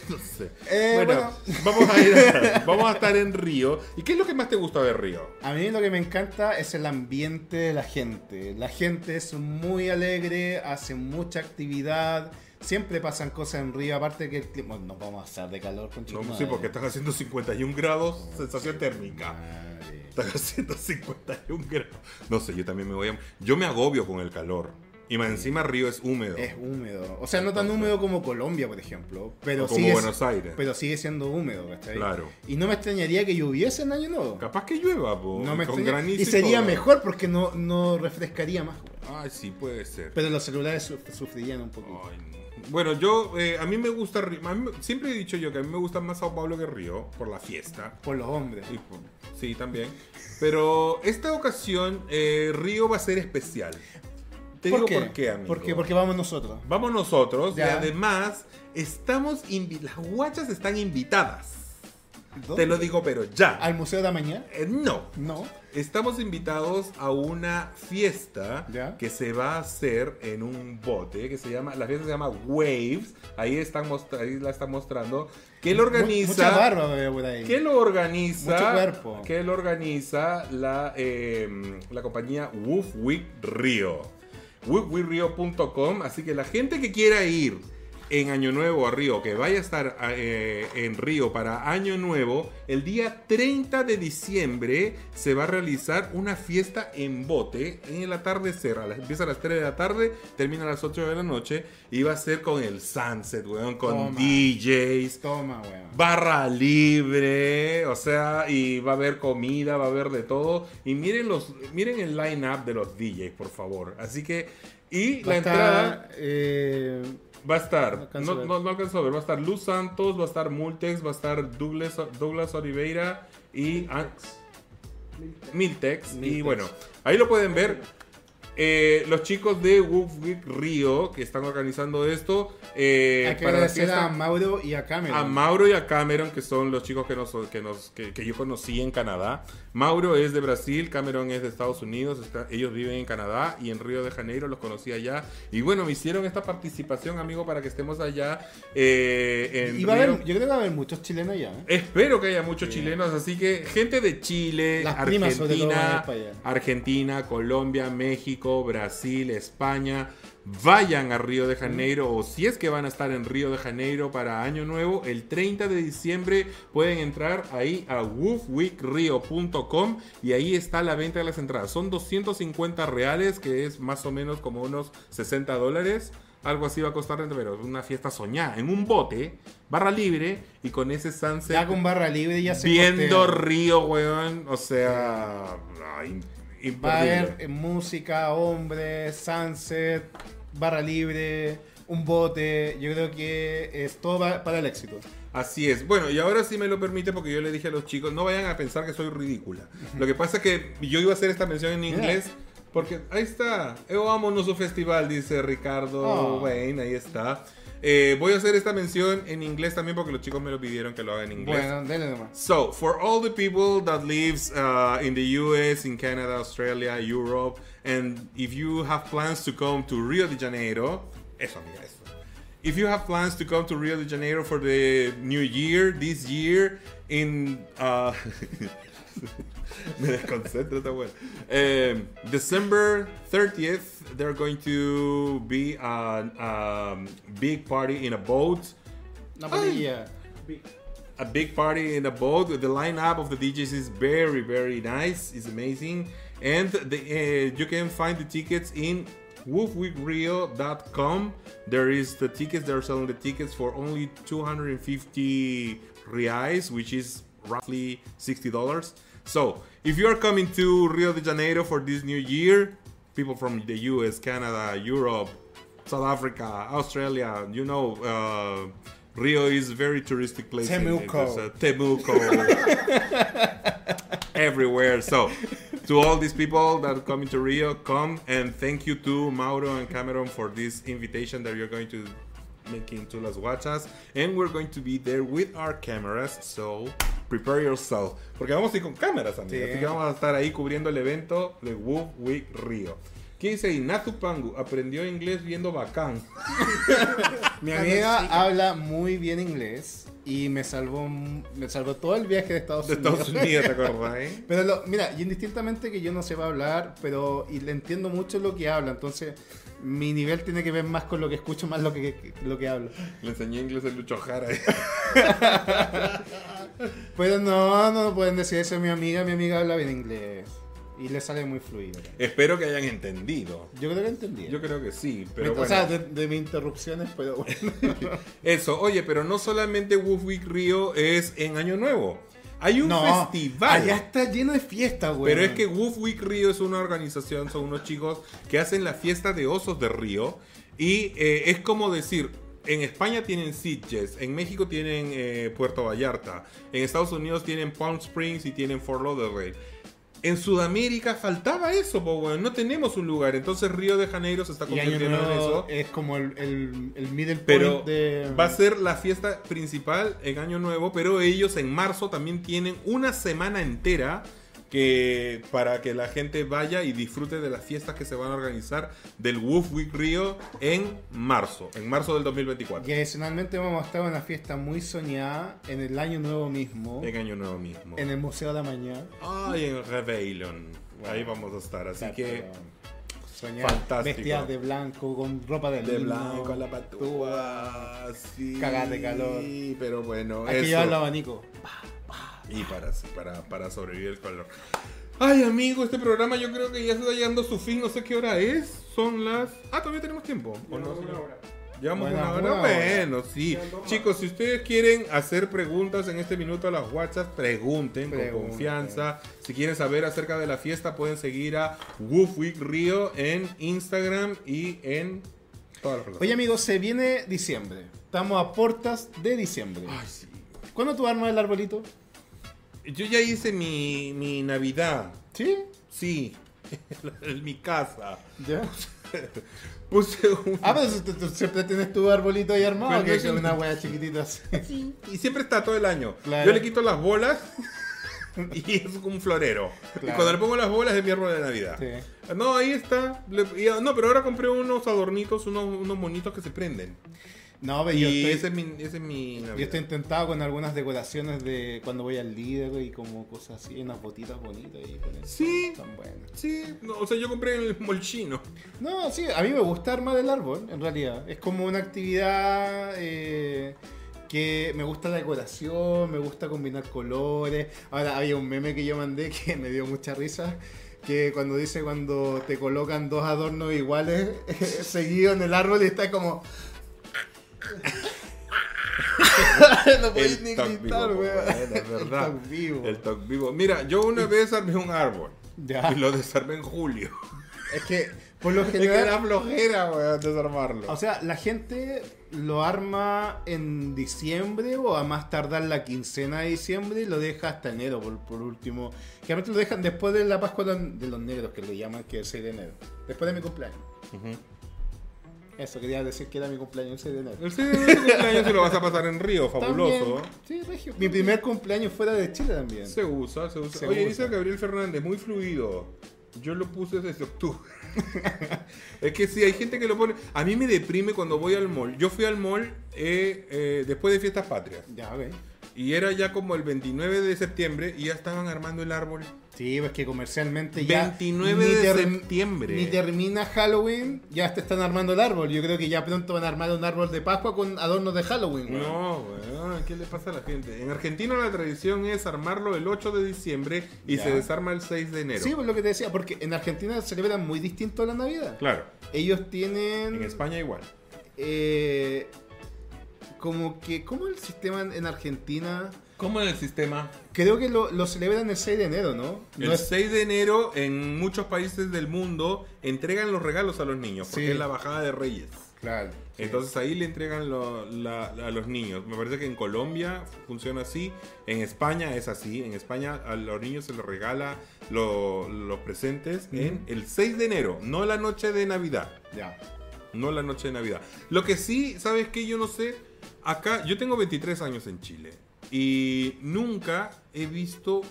No sé. Eh, bueno, bueno. Vamos, a ir a- [laughs] vamos a estar en Río. ¿Y qué es lo que más te gusta de Río? A mí lo que me encanta es el ambiente de la gente. La gente es muy alegre, hace mucha actividad. Siempre pasan cosas en Río, aparte que el clima... Bueno, nos vamos a hacer de calor con No, sí, porque están haciendo 51 grados, sensación térmica. Están haciendo [laughs] 51 grados. No sé, yo también me voy a... Yo me agobio con el calor. Y más encima Río es húmedo. Es húmedo. O sea, no tan húmedo como Colombia, por ejemplo. Pero O como sigue, Buenos Aires. Pero sigue siendo húmedo, ¿cachai? Claro. Y no me extrañaría que lloviese en Año Nuevo. Capaz que llueva, po, No me con granizo Y sería todo. mejor porque no, no refrescaría más. Ay, sí, puede ser. Pero los celulares suf- sufrirían un poquito. Ay, no. Bueno, yo, eh, a mí me gusta, Río- a mí siempre he dicho yo que a mí me gusta más Sao Paulo que Río, por la fiesta. Por los hombres. Y por- sí, también. Pero esta ocasión, eh, Río va a ser especial. Te digo por qué, amigo. ¿Por qué? Porque vamos nosotros. Vamos nosotros y además estamos, las guachas están invitadas. Te lo digo, pero ya. ¿Al Museo de la Mañana? Eh, no. No. Estamos invitados a una fiesta Ya. que se va a hacer en un bote que se llama, la fiesta se llama Waves. Ahí están ahí la están mostrando. Que lo organiza. Mucha barba por ahí. que lo organiza. Mucho cuerpo. Que lo organiza la, eh, la compañía Woof Week Río. woofweekrio.com. Así que la gente que quiera ir en Año Nuevo a Río, que vaya a estar eh, en Río para Año Nuevo, el día 30 de diciembre se va a realizar una fiesta en bote en el atardecer. A las- empieza a las 3 de la tarde, termina a las 8 de la noche y va a ser con el sunset, weón, con Toma. DJs, Toma, weón. barra libre, o sea, y va a haber comida, va a haber de todo. Y miren los, miren el line-up de los DJs, por favor. Así que, y Va la entrada eh, va a estar, no, no, no alcanzo a ver, va a estar Luz Santos, va a estar Multex, va a estar Douglas, Douglas Oliveira y An- Miltex. Y Miltex. bueno, ahí lo pueden ver. Eh, los chicos de Wolf Week Río que están organizando esto eh, hay que para agradecer fiesta- a Mauro y a Cameron. a Mauro y a Cameron, que son los chicos que, nos, que, nos, que, que yo conocí en Canadá. Mauro es de Brasil, Cameron es de Estados Unidos, está- ellos viven en Canadá y en Río de Janeiro los conocí allá. Y bueno, me hicieron esta participación, amigo, para que estemos allá eh, en y va a haber, yo creo que va a haber muchos chilenos allá. ¿eh? Espero que haya muchos chilenos, así que gente de Chile, Las Argentina. Argentina, Colombia, México, Brasil, España, vayan a Río de Janeiro o si es que van a estar en Río de Janeiro para Año Nuevo, el 30 de diciembre pueden entrar ahí a woofweekrio.com y ahí está la venta de las entradas. Son 250 reales, que es más o menos como unos 60 dólares. Algo así va a costar, pero es una fiesta soñada, en un bote, barra libre y con ese sunset Ya con barra libre ya se viendo. Río, weón. O sea, ay, Va a haber eh, música, hombres, sunset, barra libre, un bote. Yo creo que es todo para el éxito. Así es. Bueno, y ahora sí me lo permite porque yo le dije a los chicos, no vayan a pensar que soy ridícula. Lo que pasa es que yo iba a hacer esta mención en inglés porque ahí está. Eu amo nuestro festival, dice Ricardo Oh. Wayne, ahí está. Eh, voy a hacer esta mención en inglés también porque los chicos me lo pidieron que lo haga en inglés. Bueno, dele nomás. So, for all the people that lives uh, in the US, in Canada, Australia, Europe, and if you have plans to come to Rio de Janeiro, eso, amiga, eso. If you have plans to come to Rio de Janeiro for the new year, this year, in uh, [laughs] [laughs] me desconcentra esta wea. Um, December 30th, they're going to be a, a big party in a boat Una parrilla. a big party in a boat. The lineup of the DJs is very, very nice. It's amazing, and the, uh, you can find the tickets in wolfweekrio.com. There is the tickets. They're selling the tickets for only 250 reais, which is roughly sixty dollars. So, if you are coming to Rio de Janeiro for this new year, people from the US, Canada, Europe, South Africa, Australia, you know, uh, Rio is a very touristic place. Temuco. uh, Temuco. [laughs] everywhere. So, to all these people that are coming to Rio, come and thank you to Mauro and Cameron for this invitation that you're going to making to las guachas. And we're going to be there with our cameras, so prepare yourself. Porque vamos a ir con cámaras, amigo. Sí. Así que vamos a estar ahí cubriendo el evento de Woo Week Rio. ¿Qué dice ahí? Natu Pangu aprendió inglés viendo bacán. [laughs] Mi amiga habla muy bien inglés y me salvó, me salvó todo el viaje de Estados De Unidos. Estados Unidos, ¿te [laughs] acordás? eh? Pero lo- mira, y indistintamente que yo no sepa hablar, pero y le entiendo mucho lo que habla, entonces mi nivel tiene que ver más con lo que escucho más lo que, lo que hablo. Le enseñé inglés a Lucho Jara. [laughs] Pero no, no, no pueden decir eso, mi amiga, mi amiga habla bien inglés y le sale muy fluido. Espero que hayan entendido. Yo creo que entendí. Yo creo que sí, pero o bueno. sea, de, de mis interrupciones, pero bueno. [laughs] Eso, oye, pero no solamente Wolf Week Río es en Año Nuevo. Hay un no, festival. allá está lleno de fiestas, güey. Pero es que Wolf Week Río es una organización, son unos chicos que hacen la fiesta de osos de Río. Y eh, es como decir, en España tienen Sitges, en México tienen eh, Puerto Vallarta, en Estados Unidos tienen Palm Springs y tienen Fort Lauderdale. En Sudamérica faltaba eso, po, weón. no tenemos un lugar. Entonces Río de Janeiro se está convirtiendo en eso. es como el, el, el middle point Pero de... va a ser la fiesta principal en Año Nuevo, pero ellos en marzo también tienen una semana entera que para que la gente vaya y disfrute de las fiestas que se van a organizar del Wolf Week Río en marzo, en marzo del 2024. Y adicionalmente vamos a estar en una fiesta muy soñada en el año nuevo mismo, En Año Nuevo mismo. en el Museo de la Mañana. Ay, en Reveillon. Ahí vamos a estar, así que soñar fantástico. vestidas de blanco con ropa de, de lino, blanco la patúa. Sí. Cagar de calor. Pero bueno, Hay que eso. llevar el abanico. Y para, para, para sobrevivir el calor. Ay, amigo, este programa yo creo que ya se está llegando a su fin. No sé qué hora es. Son las. Ah, todavía tenemos tiempo. ¿o no? Llevamos Buena, una hora. buena hora. Bueno, sí. Chicos, si ustedes quieren hacer preguntas en este minuto a las WhatsApp, pregunten, con confianza. Si quieren saber acerca de la fiesta, pueden seguir a Woof Week Río en Instagram y en todas las redes. Oye amigos, se viene diciembre. Estamos a puertas de diciembre. Ay, sí. ¿Cuándo tú armas el arbolito? Yo ya hice mi, mi Navidad. ¿Sí? Sí. [laughs] en mi casa. ¿Ya? [laughs] Puse un... Ah, pero tú, tú siempre tienes tu arbolito ahí armado, que es es un- una wea chiquitita así. Y siempre está todo el año. Claro. Yo le quito las bolas [laughs] y es como un florero. Y Claro. cuando le pongo las bolas es mi árbol de Navidad. Sí. No, ahí está. Y- no, pero ahora compré unos adornitos, unos, unos monitos que se prenden. No, pero yo estoy, ese es mi, ese es mi yo estoy intentado con algunas decoraciones de cuando voy al líder y como cosas así, unas botitas bonitas y con eso. Sí. Están buenas. Sí, no, o sea, yo compré en el molchino. No, sí, a mí me gusta armar el árbol, en realidad. Es como una actividad eh, que me gusta la decoración, me gusta combinar colores. Ahora, había un meme que yo mandé que [laughs] me dio mucha risa. Que cuando dice cuando te colocan dos adornos iguales [laughs] seguidos en el árbol y está como. [laughs] no podéis ni gritar, es verdad. El toc vivo. El toc vivo. Mira, yo una vez armé un árbol. Ya. Y lo desarmé en julio. Es que, por lo [laughs] Es que general. era flojera, weón, desarmarlo. O sea, la gente lo arma en diciembre o a más tardar la quincena de diciembre y lo deja hasta enero, por, por último. Generalmente lo dejan después de la Pascua de los negros, que lo llaman, que es el 6 de enero. Después de mi cumpleaños. Ujú. Eso, quería decir que era mi cumpleaños el 6 de enero. El 6 de cumpleaños se lo vas a pasar en Río, fabuloso. También. Sí, regio. Mi primer cumpleaños fuera de Chile también. Se usa, se usa. Se Oye, usa. dice Gabriel Fernández, muy fluido. Yo lo puse desde octubre. [laughs] es que sí, hay gente que lo pone. A mí me deprime cuando voy al mall. Yo fui al mall eh, eh, después de fiestas patrias. Ya, ok. Y era ya como el 29 de septiembre y ya estaban armando el árbol. Sí, pues que comercialmente ya. 29 ni de septiembre. Ni termina Halloween, ya te están armando el árbol. Yo creo que ya pronto van a armar un árbol de Pascua con adornos de Halloween. weón. No, weón, ¿qué le pasa a la gente? En Argentina la tradición es armarlo el 8 de diciembre y Ya. se desarma el 6 de enero. Sí, pues lo que te decía, porque en Argentina celebran muy distinto la Navidad. Claro, Ellos tienen. en España igual. eh, como que. ¿Cómo el sistema en Argentina? ¿Cómo en el sistema? Creo que lo, lo celebran el 6 de enero, ¿no? El No es- 6 de enero en muchos países del mundo entregan los regalos a los niños porque Sí. es la bajada de Reyes. Claro. sí. Entonces ahí le entregan lo- la- a los niños. Me parece que en Colombia funciona así, en España es así. En España a los niños se les regala lo- los presentes en el 6 de enero, no la noche de Navidad. Ya. No la noche de Navidad. Lo que sí, ¿sabes qué? Yo no sé. Acá, yo tengo 23 años en Chile. Y nunca he visto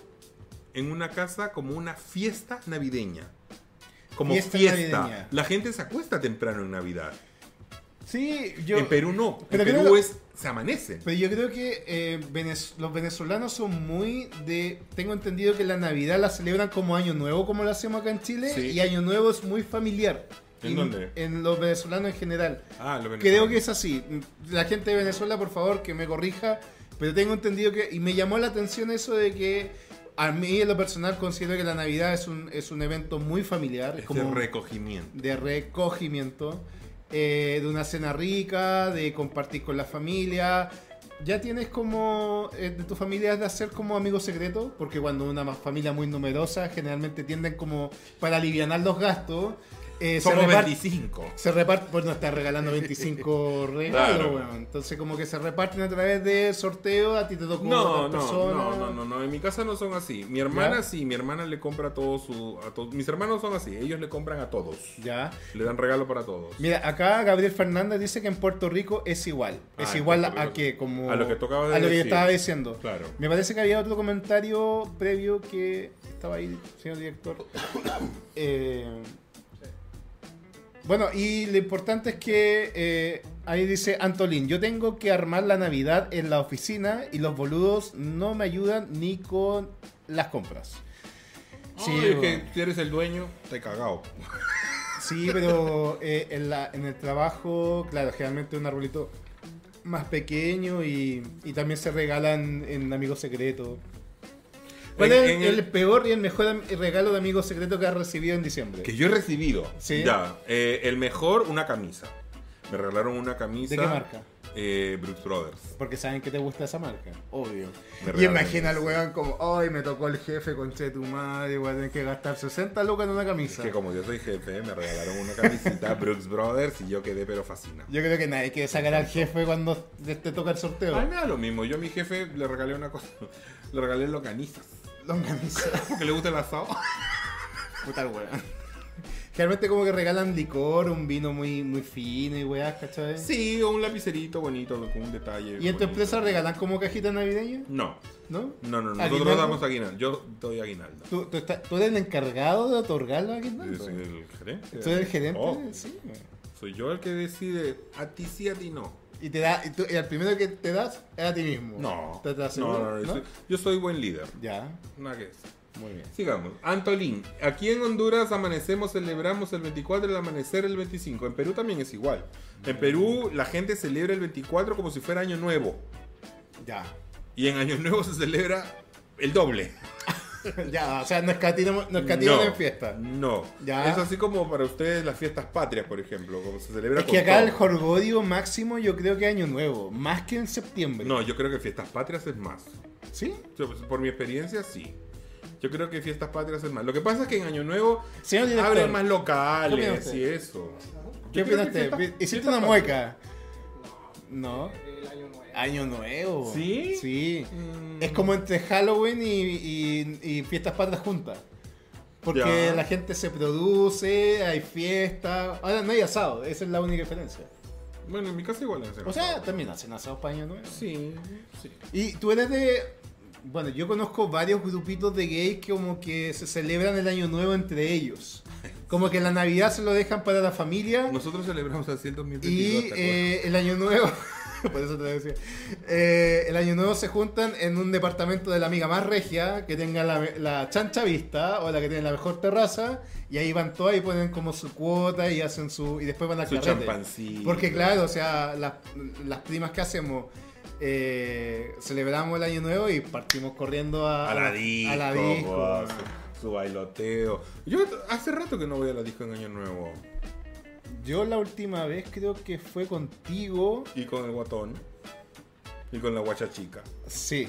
en una casa como una fiesta navideña. Como Fiesta fiesta. navideña. La gente se acuesta temprano en Navidad. Sí, yo. en Perú no. Pero en Perú creo- es. Se amanece. Pero yo creo que eh, venez- los venezolanos son muy de. Tengo entendido que la Navidad la celebran como Año Nuevo, como lo hacemos acá en Chile. Sí. Y Año Nuevo es muy familiar. ¿En Y- dónde? En los venezolanos en general. Ah, lo Creo venezolano. que es así. La gente de Venezuela, por favor, que me corrija. Pero tengo entendido que. Y me llamó la atención eso de que. A mí, en lo personal, considero que la Navidad es un, es un evento muy familiar. Es como de recogimiento. de recogimiento, eh, de una cena rica, de compartir con la familia. Ya tienes como eh, de tu familia de hacer como amigos secretos, porque cuando una familia muy numerosa generalmente tienden como para aliviar los gastos. Eh, se Somos repar- 25. se reparte, pues no estás regalando 25 [laughs] regalos, Claro. Entonces como que se reparten a través de sorteo, a ti te tocó No, no, persona. no, no, no, no, en mi casa no son así. Mi hermana ¿Ya? sí, mi hermana le compra a todos su, a todos. Mis hermanos son así, ellos le compran a todos. Ya. Le dan regalo para todos. Mira, acá Gabriel Fernández dice que en Puerto Rico es igual. Ah, es igual a que como A lo que tú acabas de a lo que decir. estaba diciendo. Claro. Me parece que había otro comentario previo que estaba ahí, señor director. [coughs] Eh, bueno, y lo importante es que eh, ahí dice Antolín, yo tengo que armar la Navidad en la oficina y los boludos no me ayudan ni con las compras. Sí, bueno. que si eres el dueño, te he cagado. Sí, pero eh, en, la- en el trabajo, claro, generalmente un arbolito más pequeño y, y también se regalan en Amigos Secretos. ¿Cuál En- es en el, el- peor y el mejor regalo de Amigos Secretos que has recibido en diciembre? Que yo he recibido. Sí. Ya. eh, el mejor, una camisa. Me regalaron una camisa. ¿De qué marca? Eh, Brooks Brothers. Porque saben que te gusta esa marca. Obvio. Y imagina al weón como, ay, me tocó el jefe, conche tu madre, voy a tener que gastar 60 lucas en una Es camisa. que como yo soy jefe, me regalaron una camisita [laughs] Brooks Brothers y yo quedé pero fascinado. Yo creo que nadie quiere sacar al jefe cuando te, toca el sorteo. A mí me da lo mismo. Yo a mi jefe le regalé una cosa. [laughs] Le regalé longanizas. Longaniza. [laughs] Porque le gusta el asado. [laughs] Puta el weón. Generalmente como que regalan licor, un vino muy, muy fino y weá, ¿cachai? Sí, o un lapicerito bonito con un detalle. ¿Y en tu bonito. empresa regalan como cajita navideña? No, ¿No? no, no. Nosotros ¿Aguinaldo? damos aguinaldo. Yo doy aguinaldo. ¿Tú, tú, estás- tú eres el encargado de otorgarlo ¿no? Yo soy el gerente. ¿Tú eres el gerente? Oh, Sí. weón. soy yo el que decide a ti sí, a ti no. Y te da, y, tú, y al primero que te das es a ti mismo. No. ¿Te, te no, aseguro? no, no, yo, soy, yo soy buen líder. Ya, Nada que muy bien. Sigamos. Antolín. Aquí en Honduras amanecemos, celebramos el 24, el amanecer el 25. En Perú también es igual. En Perú la gente celebra el 24 como si fuera Año Nuevo. Ya. Y en Año Nuevo se celebra el doble. [laughs] [laughs] ya, o sea, no escatimos, no No, en fiesta. No. Ya. Es así como para ustedes las fiestas patrias, por ejemplo. Como se celebra Es con que acá todo. el jorgodio máximo yo creo que es año nuevo, más que en septiembre. No, yo creo que fiestas patrias es más. ¿Sí? Pues, por mi experiencia, sí. Yo creo que fiestas patrias es más. Lo que pasa es que en Año Nuevo Señor director, abren más ¿qué opina locales y eso. ¿Qué Yo creo opina que usted? fiestas- ¿Hiciste una mueca? No. Año nuevo. ¿Sí? Sí. Mm. Es como entre Halloween y, y- y fiestas patrias juntas. Porque Ya. la gente se produce, hay fiesta. Ahora no hay asado, esa es la única diferencia. Bueno, en mi casa igual hacen O sea, asado. también hacen asado para año nuevo. Sí, sí. Y tú eres de. Bueno, yo conozco varios grupitos de gays que como que se celebran el año nuevo entre ellos. Como que la Navidad se lo dejan para la familia. Nosotros celebramos así el 2022. Y eh, el año nuevo, [laughs] por eso te lo decía, Eh, el año nuevo se juntan en un departamento de la amiga más regia, que tenga la, la chancha vista o la que tiene la mejor terraza, y ahí van todas y ponen como su cuota y hacen su... y después van al Su champancito. Porque claro, o sea, las, las primas que hacemos, eh, celebramos el año nuevo y partimos corriendo a, a la disco, a la disco. po, su, su bailoteo. Yo hace rato que no voy a la disco en Año Nuevo. Yo la última vez creo que fue contigo. Y con el guatón. Y con la guachachica. Sí.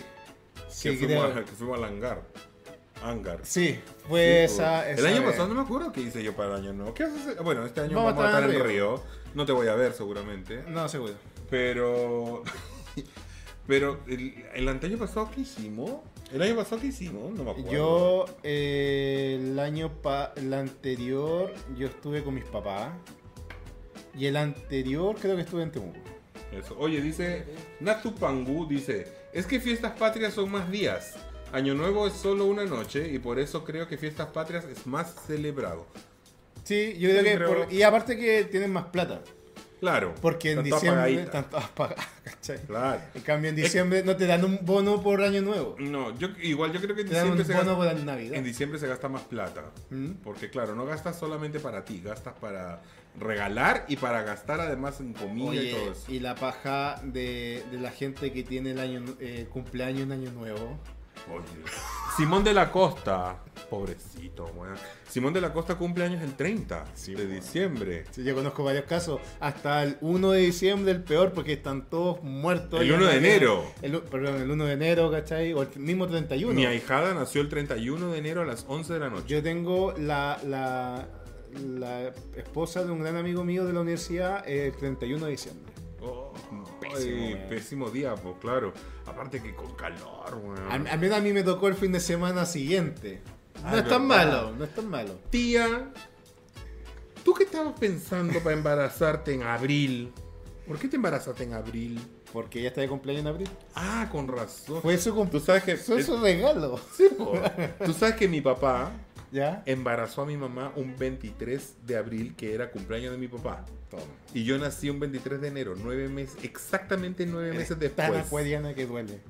Que, Sí, fuimos creo. a, que fuimos a langar. Hangar. Sí, fue Sí, esa, El año vez. pasado no me acuerdo qué hice yo para el año nuevo. ¿Qué haces? Bueno, este año Vamos vamos, a estar en en Río. No te voy a ver seguramente. No, seguro. Pero. [laughs] Pero el, el año pasado ¿qué hicimos? El año pasado ¿qué hicimos? No me acuerdo. Yo, eh, el año pa- el anterior, yo estuve con mis papás. Y el anterior creo que estuve en Temuco. Eso. Oye, dice Natu Pangu, dice, es que fiestas patrias son más días. Año Nuevo es solo una noche y por eso creo que fiestas patrias es más celebrado. Sí, yo creo que... Por- y aparte que tienen más plata. Claro. Porque en diciembre están todas pagadas, [laughs] ¿cachai? Claro. En cambio, en diciembre no te dan un bono por año nuevo. No, yo igual yo creo que en Te dan un diciembre, se bono gasta, por Navidad. en diciembre se gasta más plata. ¿Mm? Porque claro, no gastas solamente para ti, gastas para regalar y para gastar además en comida y todo eso. y la paja de, de la gente que tiene el año eh, cumpleaños en año nuevo. Oye. Simón de la Costa, pobrecito, weón. Simón de la Costa cumple años el 30 de diciembre. Sí, yo conozco varios casos. Hasta el 1 de diciembre, el peor, porque están todos muertos. El Ya 1 de enero. El, perdón, el 1 de enero, ¿cachai? O el mismo 31. Mi ahijada nació el 31 de enero a las 11 de la noche. Yo tengo la, la, la esposa de un gran amigo mío de la universidad eh, el 31 de diciembre. Oh, Pésimo, ay, pésimo día, pues claro. Aparte que con calor, weón. A, a mí, a mí me tocó el fin de semana siguiente. No Ah, es tan verdad. malo, no es tan malo. Tía, ¿tú qué estabas pensando para embarazarte en abril? ¿Por qué te embarazaste en abril? Porque ella está de cumpleaños en abril. Ah, con razón. Fue su Tú cumpleaños. sabes que Fue su regalo. Sí, po. Tú sabes que mi papá ¿Ya? embarazó a mi mamá un 23 de abril, que era cumpleaños de mi papá. Toma. Y yo nací un 23 de enero, nueve meses, exactamente nueve meses después. Tan acuariana que duele.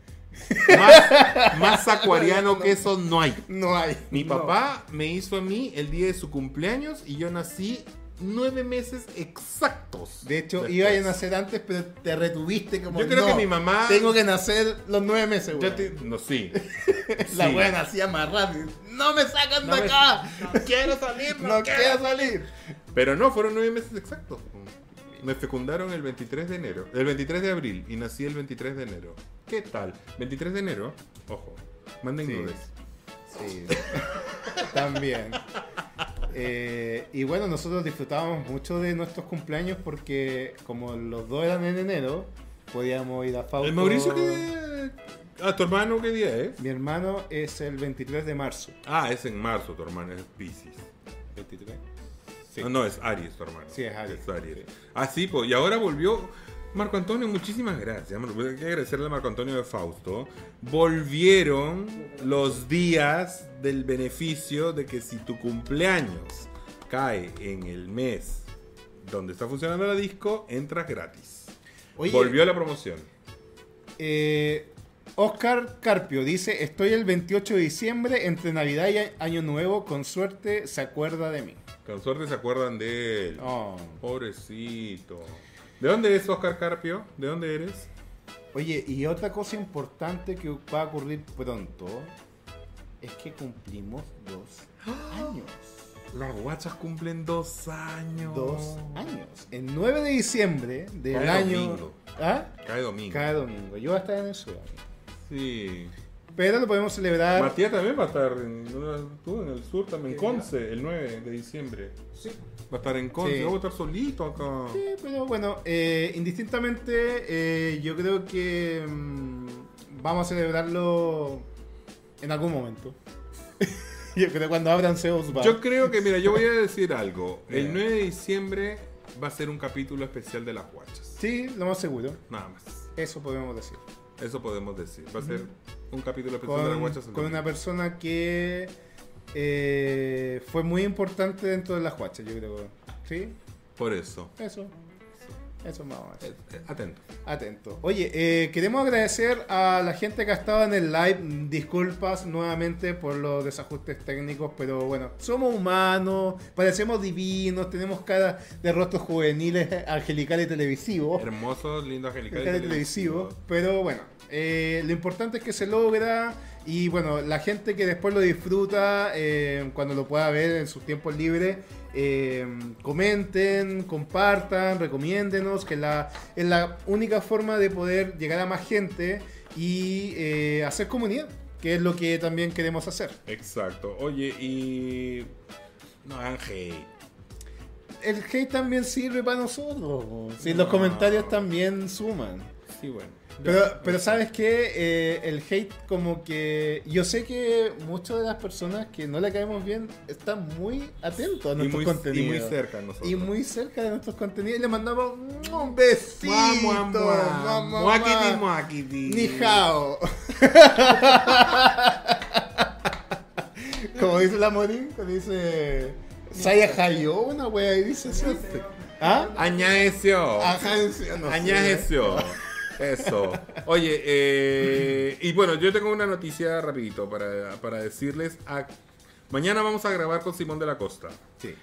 Más, [laughs] más acuariano que eso no hay. No hay. Mi No. papá me hizo a mí el día de su cumpleaños y yo nací nueve meses exactos. De hecho, después. iba a nacer antes, pero te retuviste como. Yo creo "No, que mi mamá- Tengo que nacer los nueve meses, Yo güey. te- No, sí. [laughs] La Sí. wea nacía más rápido. ¡No me sacan No de me- acá! No [laughs] quiero salir, ¡No quiero salir! Pero no, fueron nueve meses exactos. Me fecundaron el 23 de enero, el 23 de abril y nací el 23 de enero. ¿Qué tal? 23 de enero, ojo, manden Sí. nudes. Sí. [laughs] También. Eh, y bueno, nosotros disfrutábamos mucho de nuestros cumpleaños porque, como los dos eran en enero, podíamos ir a Fausto. ¿El Mauricio qué Ah, ¿tu hermano qué día es? Mi hermano es el 23 de marzo. Ah, es en marzo tu hermano, es Pisces. 23. Sí. No, no, es Aries tu hermano. Sí, es Aries. Aries. Ah, sí, pues, y ahora volvió Marco Antonio, muchísimas gracias. Hay que agradecerle a Marco Antonio de Fausto. Volvieron los días del beneficio de que si tu cumpleaños cae en el mes donde está funcionando la disco, entras gratis. Oye, Volvió la promoción. eh, Oscar Carpio dice: Estoy el 28 de diciembre entre Navidad y Año Nuevo. Con suerte se acuerda de mí. Con suerte se acuerdan de él. Oh. Pobrecito. ¿De dónde es Oscar Carpio? ¿De dónde eres? Oye, y otra cosa importante que va a ocurrir pronto es que cumplimos dos [gasps] años. Las guachas cumplen dos años. Dos años. El 9 de diciembre del Cae año. domingo. ¿Ah? Cae domingo. Cada domingo. Yo voy a estar en el sur. Sí. Pero lo podemos celebrar. Matías también va a estar en, tú en el sur también, Conce, el 9 de diciembre. Sí. Va a estar en Conce, Sí. voy a estar solito acá. Sí, pero bueno, eh, indistintamente, eh, yo creo que mm, vamos a celebrarlo en algún momento. [laughs] yo creo que cuando abran Zeus va. Yo creo que, mira, yo voy a decir [laughs] algo. El 9 de diciembre va a ser un capítulo especial de las guachas. Sí, lo más seguro. Nada más. Eso podemos decir. Eso podemos decir. Va a ser un capítulo especial de las guachas. con una persona que eh, fue muy importante dentro de las guachas, yo creo. ¿Sí? Por eso. Eso. Eso más o menos. Eh, eh, Atento. Atento. Oye, eh, queremos agradecer a la gente que ha estado en el live. Disculpas nuevamente por los desajustes técnicos, pero bueno, somos humanos, parecemos divinos, tenemos cara de rostros juveniles, [laughs] angelicales y televisivos. Hermoso, lindo, angelical. y Cara de televisivo, pero bueno, eh, lo importante es que se logra y bueno, la gente que después lo disfruta eh, cuando lo pueda ver en sus tiempos libres, eh, comenten, compartan, recomiéndenos, que la, es la única forma de poder llegar a más gente y eh, hacer comunidad. que es lo que también queremos hacer. Exacto. Oye, y. No hagan hate. El hate también sirve para nosotros. Si No. los comentarios también suman. Sí, bueno. Pero, pero sabes que el hate como que... Yo sé que muchas de las personas que no le caemos bien están muy atentos a nuestros muy, y contenidos. muy cerca de nosotros. Y muy cerca de nuestros contenidos. Y le mandamos un besito. Mua, mua, mua. Mua, mua, Muaquiti, mua. muaquiti. Ni hao. [laughs] Como dice la Morín, dice... Saya Hayo, una wea, y dice. ¿Ah? Eso. Oye, eh, y bueno, yo tengo una noticia rapidito para, para decirles. a- mañana vamos a grabar con Simón de la Costa. Sí.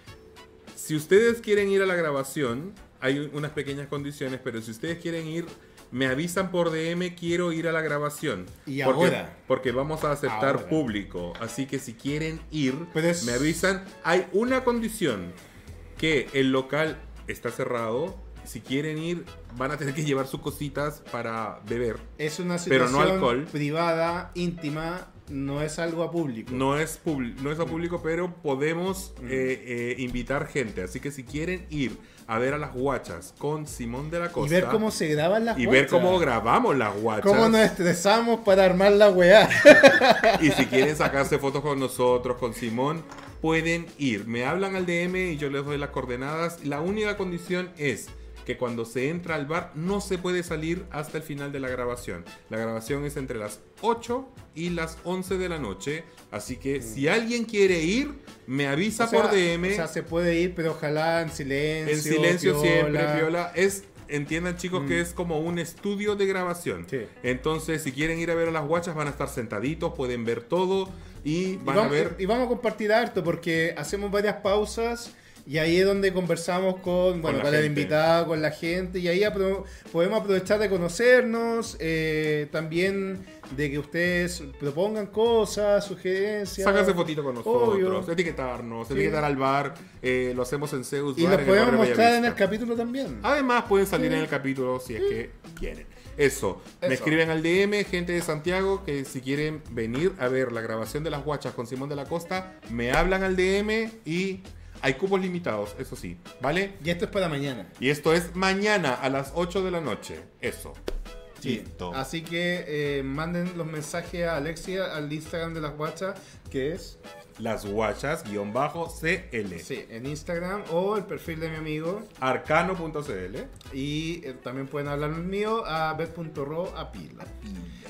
Si ustedes quieren ir a la grabación, hay unas pequeñas condiciones, pero si ustedes quieren ir, me avisan por DM, quiero ir a la grabación. Y porque, ahora. Porque vamos a aceptar Ahora. público. Así que si quieren ir, es- me avisan. Hay una condición, que el local está cerrado. Si quieren ir, van a tener que llevar sus cositas para beber. Es una Pero situación no alcohol. privada, íntima, no es algo a público. No es, no es a público, pero podemos Mm. eh, eh, invitar gente. Así que si quieren ir a ver a las guachas con Simón de la y Costa ver cómo se graban las y ver guachas. cómo grabamos las guachas. Cómo nos estresamos para armar la weá. [laughs] Y si quieren sacarse fotos con nosotros, con Simón, pueden ir. Me hablan al DM y yo les doy las coordenadas. La única condición es que cuando se entra al bar no se puede salir hasta el final de la grabación. La grabación es entre las 8 y las 11 de la noche. Así que si alguien quiere ir, me avisa Mm. O sea, por DM. O sea, se puede ir, pero ojalá en silencio. en silencio piola. siempre, Piola. Es, entiendan chicos que Mm. es como un estudio de grabación. Sí. Entonces, si quieren ir a ver a las guachas, van a estar sentaditos, pueden ver todo y Y van vamos, a ver... y vamos a compartir harto porque hacemos varias pausas y ahí es donde conversamos con, bueno, la con, el invitado, con la gente y ahí apro- podemos aprovechar de conocernos, eh, también de que ustedes propongan cosas, sugerencias. Sáquense fotito con nosotros, Obvio. etiquetarnos, Sí. etiquetar al bar, eh, lo hacemos en Zeus Y Bar, el podemos mostrar en el capítulo también. Además, pueden salir en el capítulo si es que quieren. Eso. Me escriben al DM, gente de Santiago, que si quieren venir a ver la grabación de las guachas con Simón de la Costa, me hablan al DM y hay cupos limitados, eso sí, ¿vale? Y esto es para mañana. Y esto es mañana a las 8 de la noche. Eso. Sí. Listo. Así que eh, manden los mensajes a Alexia al Instagram de las guachas, que es Las guachas guion bajo CL. sí, en Instagram o el perfil de mi amigo. Arcano.cl. Y eh, también pueden hablar el mío a bet.ro a pila.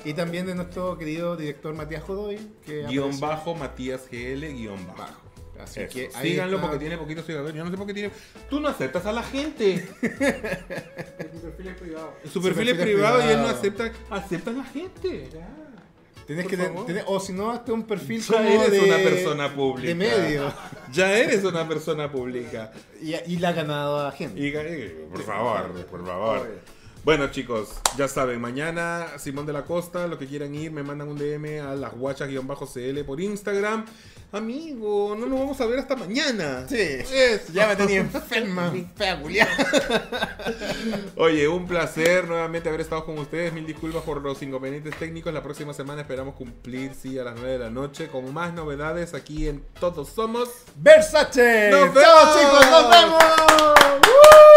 Y también de nuestro querido director Matías Jodoy. Que Guión aparece bajo Matías GL guion bajo. bajo. Así Eso. que ahí Síganlo está. porque tiene poquitos seguidores. Yo no sé por qué tiene. Tú no aceptas a la gente. [laughs] Mi perfil es privado. Su perfil es privado y él no acepta. Acepta a la gente. Tienes que tener- o si no, hazte un perfil Ya como eres de, una persona pública. De medio. [laughs] Ya eres una persona pública. Y, y la ha ganado a gente. Y, eh, por favor, por favor. Bueno chicos, ya saben, mañana Simón de la Costa, lo que quieran ir, me mandan un DM a las guachas-cl por Instagram. Amigo, no nos vamos a ver hasta mañana. Sí. Eso. Ya me tenía [laughs] enferma, fea. Oye, un placer nuevamente haber estado con ustedes. Mil disculpas por los inconvenientes técnicos. La próxima semana esperamos cumplir, sí, a las 9 de la noche con más novedades aquí en Todos Somos. Versace. ¡Nos ¡Chao, vemos! chicos! ¡Nos vemos! ¡Uh!